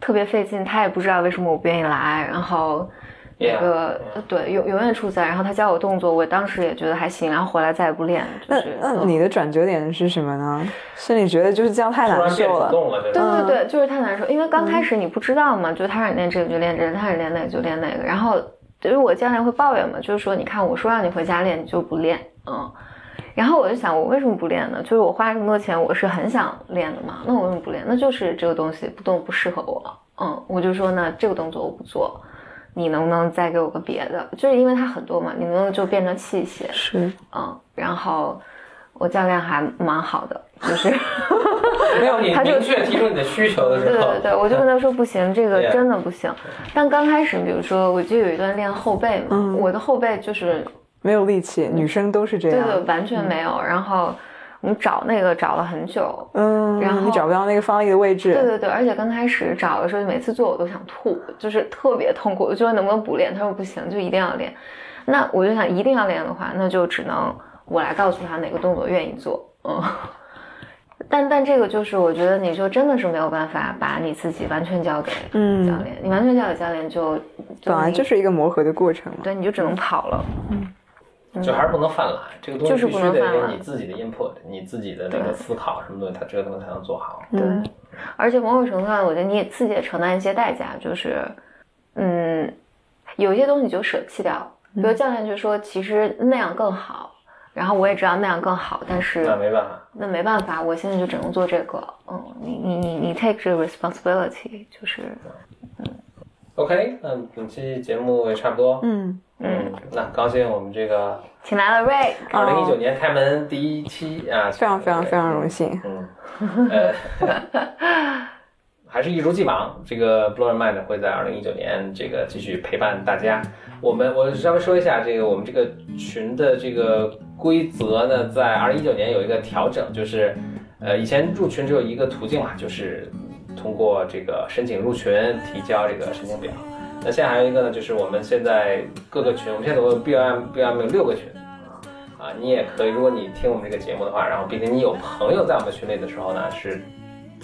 特别费劲。他也不知道为什么我不愿意来，然后。那个对永永远处在，然后他教我动作，我当时也觉得还行，然后回来再也不练。那那你的转折点是什么呢？是你觉得就是这样太难受了？对对对，就是太难受。因为刚开始你不知道嘛，就他让你练这个就练这个，他让你练那个就练那个。然后对于我教练会抱怨嘛，就是说你看我说让你回家练，你就不练，嗯。然后我就想，我为什么不练呢？就是我花这么多钱，我是很想练的嘛。那我为什么不练？那就是这个东西不动不适合我，嗯。我就说那这个动作我不做。你能不能再给我个别的？就是因为它很多嘛，你能不能就变成器械？是，嗯，然后我教练还蛮好的，就是 <laughs> 没有你 <laughs> 明确提出你的需求的时候，对对对，我就跟他说不行，<laughs> 这个真的不行。但刚开始，比如说我就有一段练后背嘛，我的后背就是没有力气，女生都是这样，对对，完全没有。然后。我们找那个找了很久，嗯，然后你找不到那个方力的位置。对对对，而且刚开始找的时候，每次做我都想吐，就是特别痛苦。我就说能不能不练？他说不行，就一定要练。那我就想一定要练的话，那就只能我来告诉他哪个动作愿意做。嗯，<laughs> 但但这个就是我觉得你就真的是没有办法把你自己完全交给教练，你完全交给教练就本来就是一个磨合的过程嘛。对，你就只能跑了。嗯。就还是不能犯懒，这个东西必须得有你自己的 input，你自己的那个思考什么东西，它这个东西才能做好。对，而且某种程度上，我觉得你也自己也承担一些代价，就是，嗯，有一些东西就舍弃掉。比如教练就说，其实那样更好，然后我也知道那样更好，但是那没办法，那没办法，我现在就只能做这个。嗯，你你你你 take 这个 responsibility，就是，嗯。OK，那本期节目也差不多。嗯。嗯，那高兴我们这个请来了瑞，二零一九年开门第一期啊，非常非常非常荣幸。嗯，呃，还是一如既往，这个 Blower Mind 会在二零一九年这个继续陪伴大家。我们我稍微说一下这个我们这个群的这个规则呢，在二零一九年有一个调整，就是呃以前入群只有一个途径嘛，就是通过这个申请入群提交这个申请表。那现在还有一个呢，就是我们现在各个群，我们现在总共 B M B M 有六个群，啊，你也可以，如果你听我们这个节目的话，然后并且你有朋友在我们群里的时候呢，是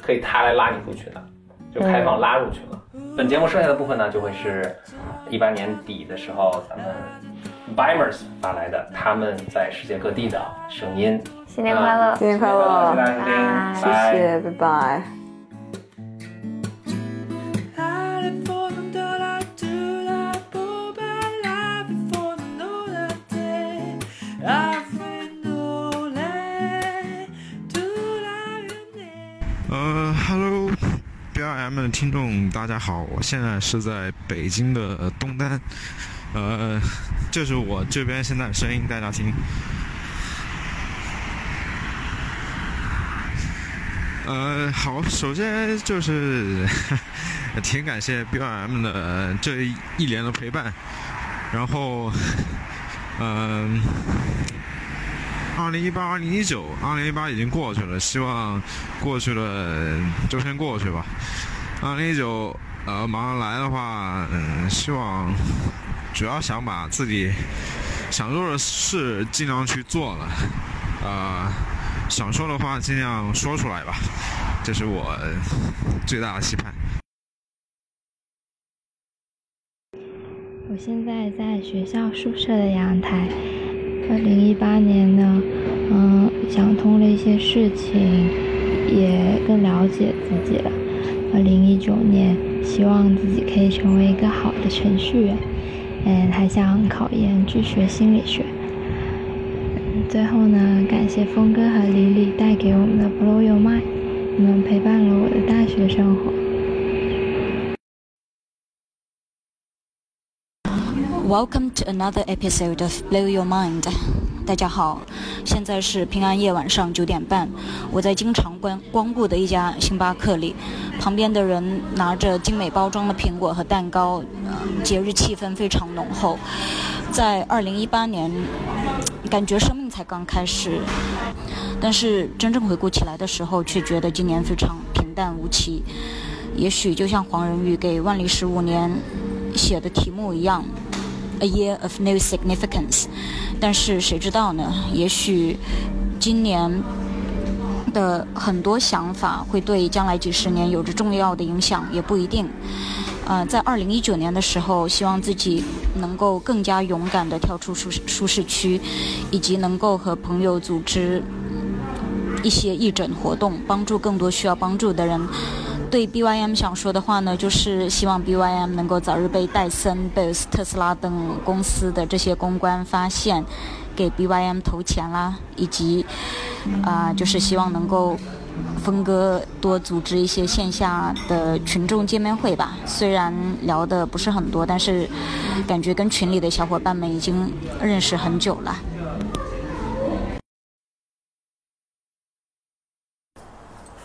可以他来拉你入群的，就开放拉入群了。本节目剩下的部分呢，就会是一八年底的时候咱们 Bimers 发来的他们在世界各地的声音。新年快乐，新年快乐，谢谢，拜拜。咱们的听众，大家好，我现在是在北京的东单，呃，这是我这边现在声音，大家听。呃，好，首先就是 <laughs> 挺感谢 B R M 的这一年的陪伴，然后，嗯。二零一八、二零一九、二零一八已经过去了，希望过去了就先过去吧。二零一九，呃，马上来的话，嗯，希望主要想把自己想做的事尽量去做了，啊，想说的话尽量说出来吧，这是我最大的期盼。我现在在学校宿舍的阳台。二零一八年呢，嗯，想通了一些事情，也更了解自己了。二零一九年，希望自己可以成为一个好的程序员，嗯，还想考研去学心理学。最后呢，感谢峰哥和李李带给我们的 Blow Your Mind，你们陪伴了我的大学生活。Welcome to another episode of Blow Your Mind。大家好，现在是平安夜晚上九点半，我在经常光光顾的一家星巴克里，旁边的人拿着精美包装的苹果和蛋糕，节日气氛非常浓厚。在二零一八年，感觉生命才刚开始，但是真正回顾起来的时候，却觉得今年非常平淡无奇。也许就像黄仁宇给《万历十五年》写的题目一样。A year of no significance，但是谁知道呢？也许今年的很多想法会对将来几十年有着重要的影响，也不一定。呃，在二零一九年的时候，希望自己能够更加勇敢地跳出舒舒适区，以及能够和朋友组织一些义诊活动，帮助更多需要帮助的人。对 BYM 想说的话呢，就是希望 BYM 能够早日被戴森、贝斯、特斯拉等公司的这些公关发现，给 BYM 投钱啦，以及啊，就是希望能够峰哥多组织一些线下的群众见面会吧。虽然聊的不是很多，但是感觉跟群里的小伙伴们已经认识很久了。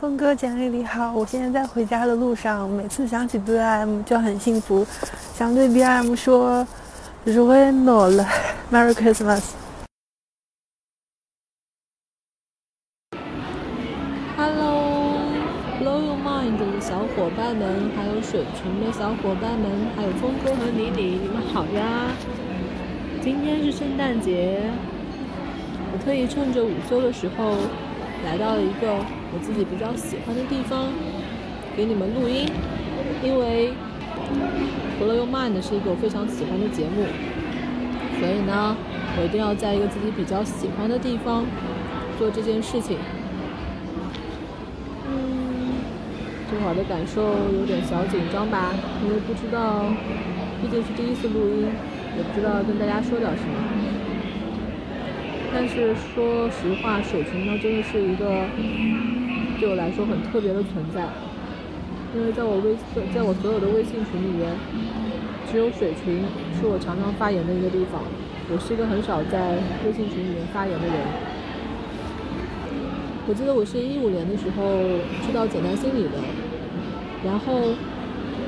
峰哥，简历你好，我现在在回家的路上，每次想起 B I M 就很幸福，想对 B I M 说 r o e n o l m e r r y Christmas。Hello，Blow Your Mind 的小伙伴们，还有水群的小伙伴们，还有峰哥和李李，你们好呀！今天是圣诞节，我特意趁着午休的时候。来到了一个我自己比较喜欢的地方，给你们录音。因为《Blow Your Mind》是一个我非常喜欢的节目，所以呢，我一定要在一个自己比较喜欢的地方做这件事情。嗯，这会儿的感受有点小紧张吧，因为不知道，毕竟是第一次录音，也不知道跟大家说点什么。但是说实话，水群呢真的是一个对我来说很特别的存在，因为在我微在我所有的微信群里面，只有水群是我常常发言的一个地方。我是一个很少在微信群里面发言的人。我记得我是一五年的时候知道简单心理的，然后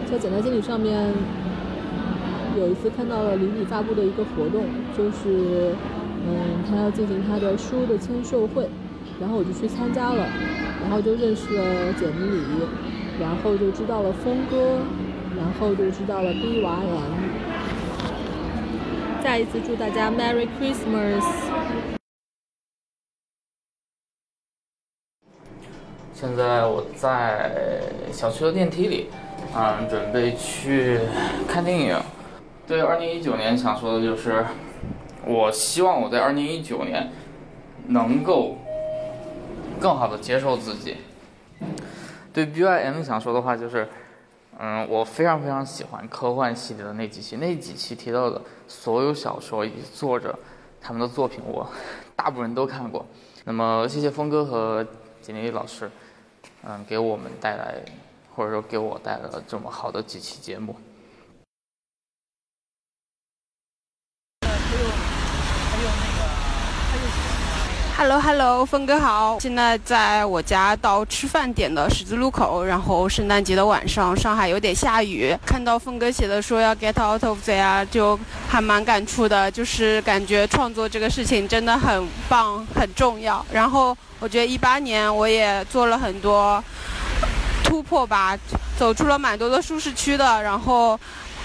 在简单心理上面有一次看到了李李发布的一个活动，就是。嗯，他要进行他的书的签售会，然后我就去参加了，然后就认识了简妮里，然后就知道了峰哥，然后就知道了 BYM。再一次祝大家 Merry Christmas！现在我在小区的电梯里，嗯，准备去看电影。对，二零一九年想说的就是。我希望我在二零一九年能够更好的接受自己。对 B Y M 想说的话就是，嗯，我非常非常喜欢科幻系列的那几期，那几期提到的所有小说以及作者他们的作品，我大部分都看过。那么谢谢峰哥和简历老师，嗯，给我们带来或者说给我带来了这么好的几期节目。Hello Hello，峰哥好！现在在我家到吃饭点的十字路口，然后圣诞节的晚上，上海有点下雨。看到峰哥写的说要 get out of there，就还蛮感触的，就是感觉创作这个事情真的很棒，很重要。然后我觉得一八年我也做了很多突破吧，走出了蛮多的舒适区的。然后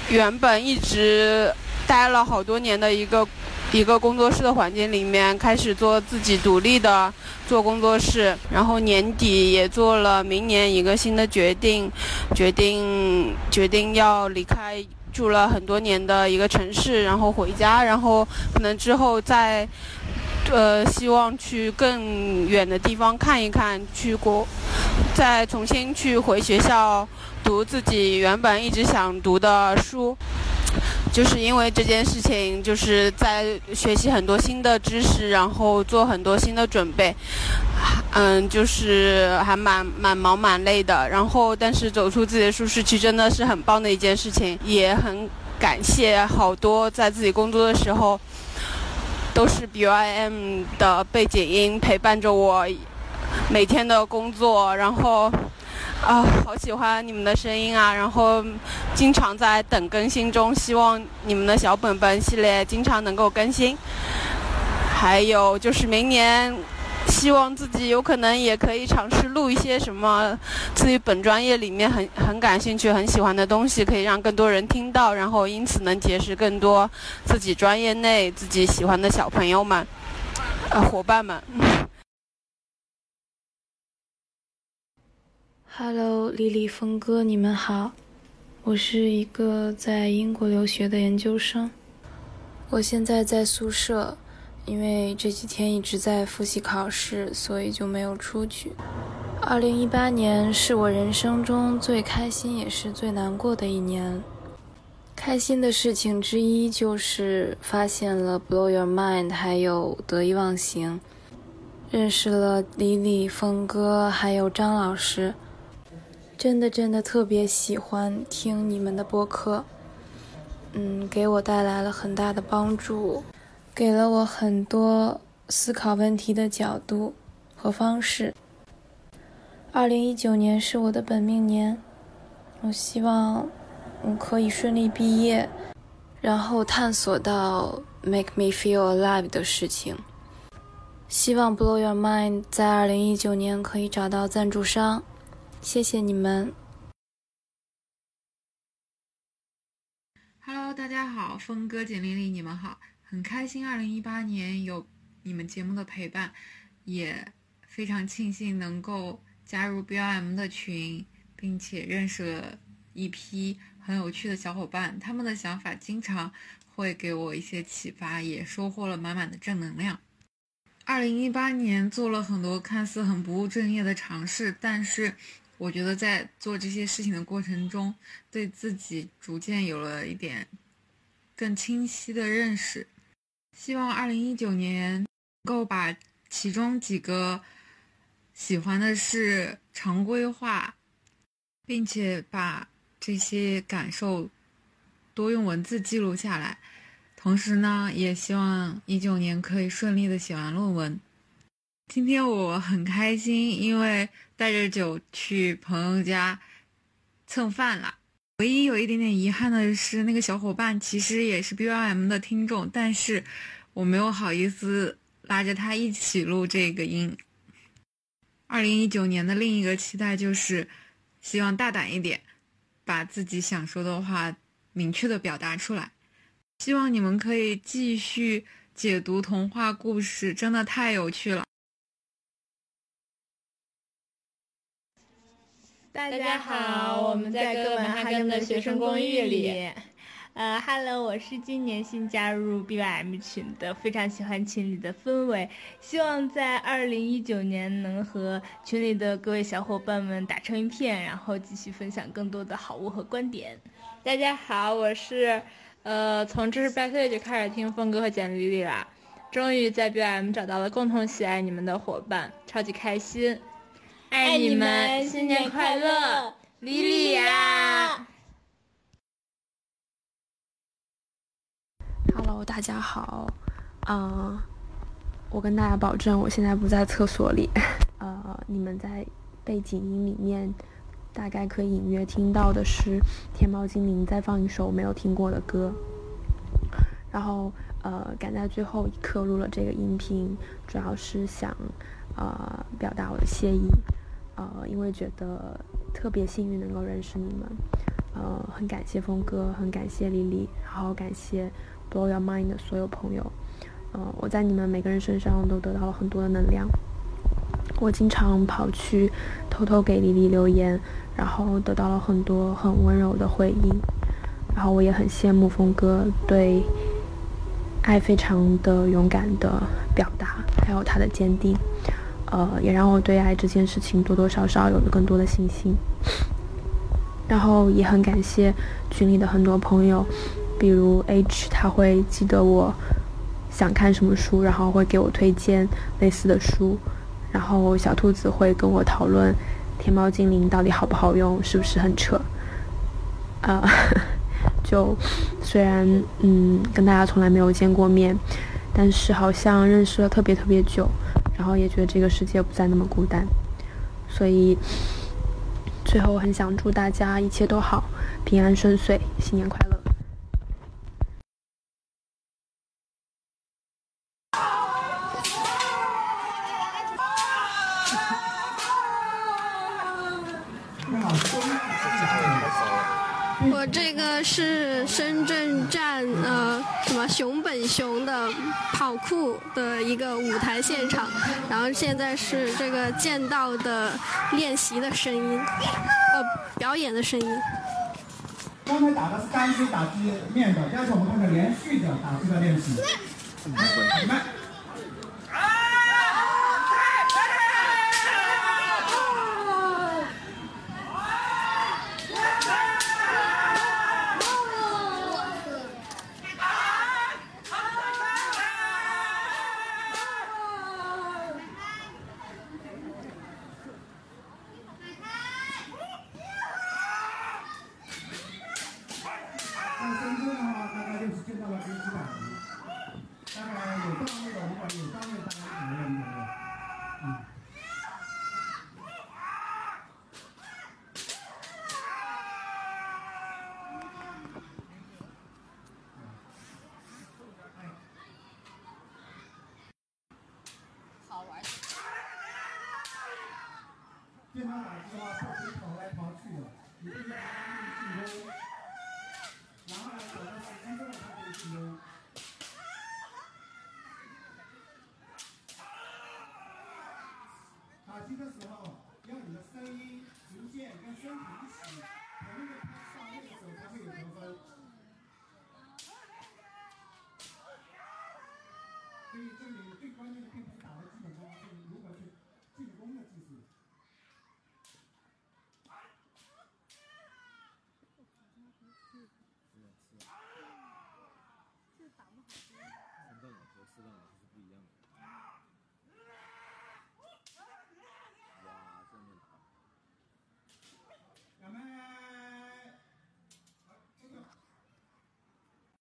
原本一直待了好多年的一个。一个工作室的环境里面，开始做自己独立的做工作室，然后年底也做了明年一个新的决定，决定决定要离开住了很多年的一个城市，然后回家，然后可能之后再，呃，希望去更远的地方看一看，去国，再重新去回学校读自己原本一直想读的书。就是因为这件事情，就是在学习很多新的知识，然后做很多新的准备，嗯，就是还蛮蛮忙蛮累的。然后，但是走出自己的舒适区真的是很棒的一件事情，也很感谢好多在自己工作的时候都是 B Y M 的背景音陪伴着我每天的工作，然后。啊，好喜欢你们的声音啊！然后经常在等更新中，希望你们的小本本系列经常能够更新。还有就是明年，希望自己有可能也可以尝试录一些什么自己本专业里面很很感兴趣、很喜欢的东西，可以让更多人听到，然后因此能结识更多自己专业内自己喜欢的小朋友们、呃伙伴们。Hello，丽丽峰哥，你们好。我是一个在英国留学的研究生，我现在在宿舍，因为这几天一直在复习考试，所以就没有出去。二零一八年是我人生中最开心也是最难过的一年。开心的事情之一就是发现了《Blow Your Mind》，还有《得意忘形》，认识了李李峰哥，还有张老师。真的真的特别喜欢听你们的播客，嗯，给我带来了很大的帮助，给了我很多思考问题的角度和方式。二零一九年是我的本命年，我希望我可以顺利毕业，然后探索到 make me feel alive 的事情。希望 blow your mind 在二零一九年可以找到赞助商。谢谢你们。Hello，大家好，峰哥、简丽丽，你们好，很开心，二零一八年有你们节目的陪伴，也非常庆幸能够加入 BOM 的群，并且认识了一批很有趣的小伙伴，他们的想法经常会给我一些启发，也收获了满满的正能量。二零一八年做了很多看似很不务正业的尝试，但是。我觉得在做这些事情的过程中，对自己逐渐有了一点更清晰的认识。希望二零一九年能够把其中几个喜欢的事常规化，并且把这些感受多用文字记录下来。同时呢，也希望一九年可以顺利的写完论文。今天我很开心，因为带着酒去朋友家蹭饭了。唯一有一点点遗憾的是，那个小伙伴其实也是 B Y M 的听众，但是我没有好意思拉着他一起录这个音。二零一九年的另一个期待就是，希望大胆一点，把自己想说的话明确的表达出来。希望你们可以继续解读童话故事，真的太有趣了。大家好，我们在哥本哈根的学生公寓里。呃，Hello，我是今年新加入 BYM 群的，非常喜欢群里的氛围，希望在二零一九年能和群里的各位小伙伴们打成一片，然后继续分享更多的好物和观点。大家好，我是呃从知识百岁就开始听峰哥和简丽丽啦，终于在 BYM 找到了共同喜爱你们的伙伴，超级开心。爱你们，新年快乐！莉莉呀。Hello，大家好，嗯，我跟大家保证，我现在不在厕所里，<laughs> 呃，你们在背景音里面大概可以隐约听到的是天猫精灵在放一首没有听过的歌，然后呃，赶在最后一刻录了这个音频，主要是想呃表达我的谢意，呃，因为觉得特别幸运能够认识你们，呃，很感谢峰哥，很感谢丽丽，然后感谢。Blow your mind 的所有朋友，嗯，我在你们每个人身上都得到了很多的能量。我经常跑去偷偷给丽丽留言，然后得到了很多很温柔的回应。然后我也很羡慕峰哥对爱非常的勇敢的表达，还有他的坚定，呃，也让我对爱这件事情多多少少有了更多的信心。然后也很感谢群里的很多朋友。比如 H，他会记得我想看什么书，然后会给我推荐类似的书。然后小兔子会跟我讨论天猫精灵到底好不好用，是不是很扯。啊，<laughs> 就虽然嗯跟大家从来没有见过面，但是好像认识了特别特别久，然后也觉得这个世界不再那么孤单。所以最后很想祝大家一切都好，平安顺遂，新年快乐。一个舞台现场，然后现在是这个剑道的练习的声音，呃表演的声音。刚才打的是单击打击面的，但是我们看到连续的打击的练习。的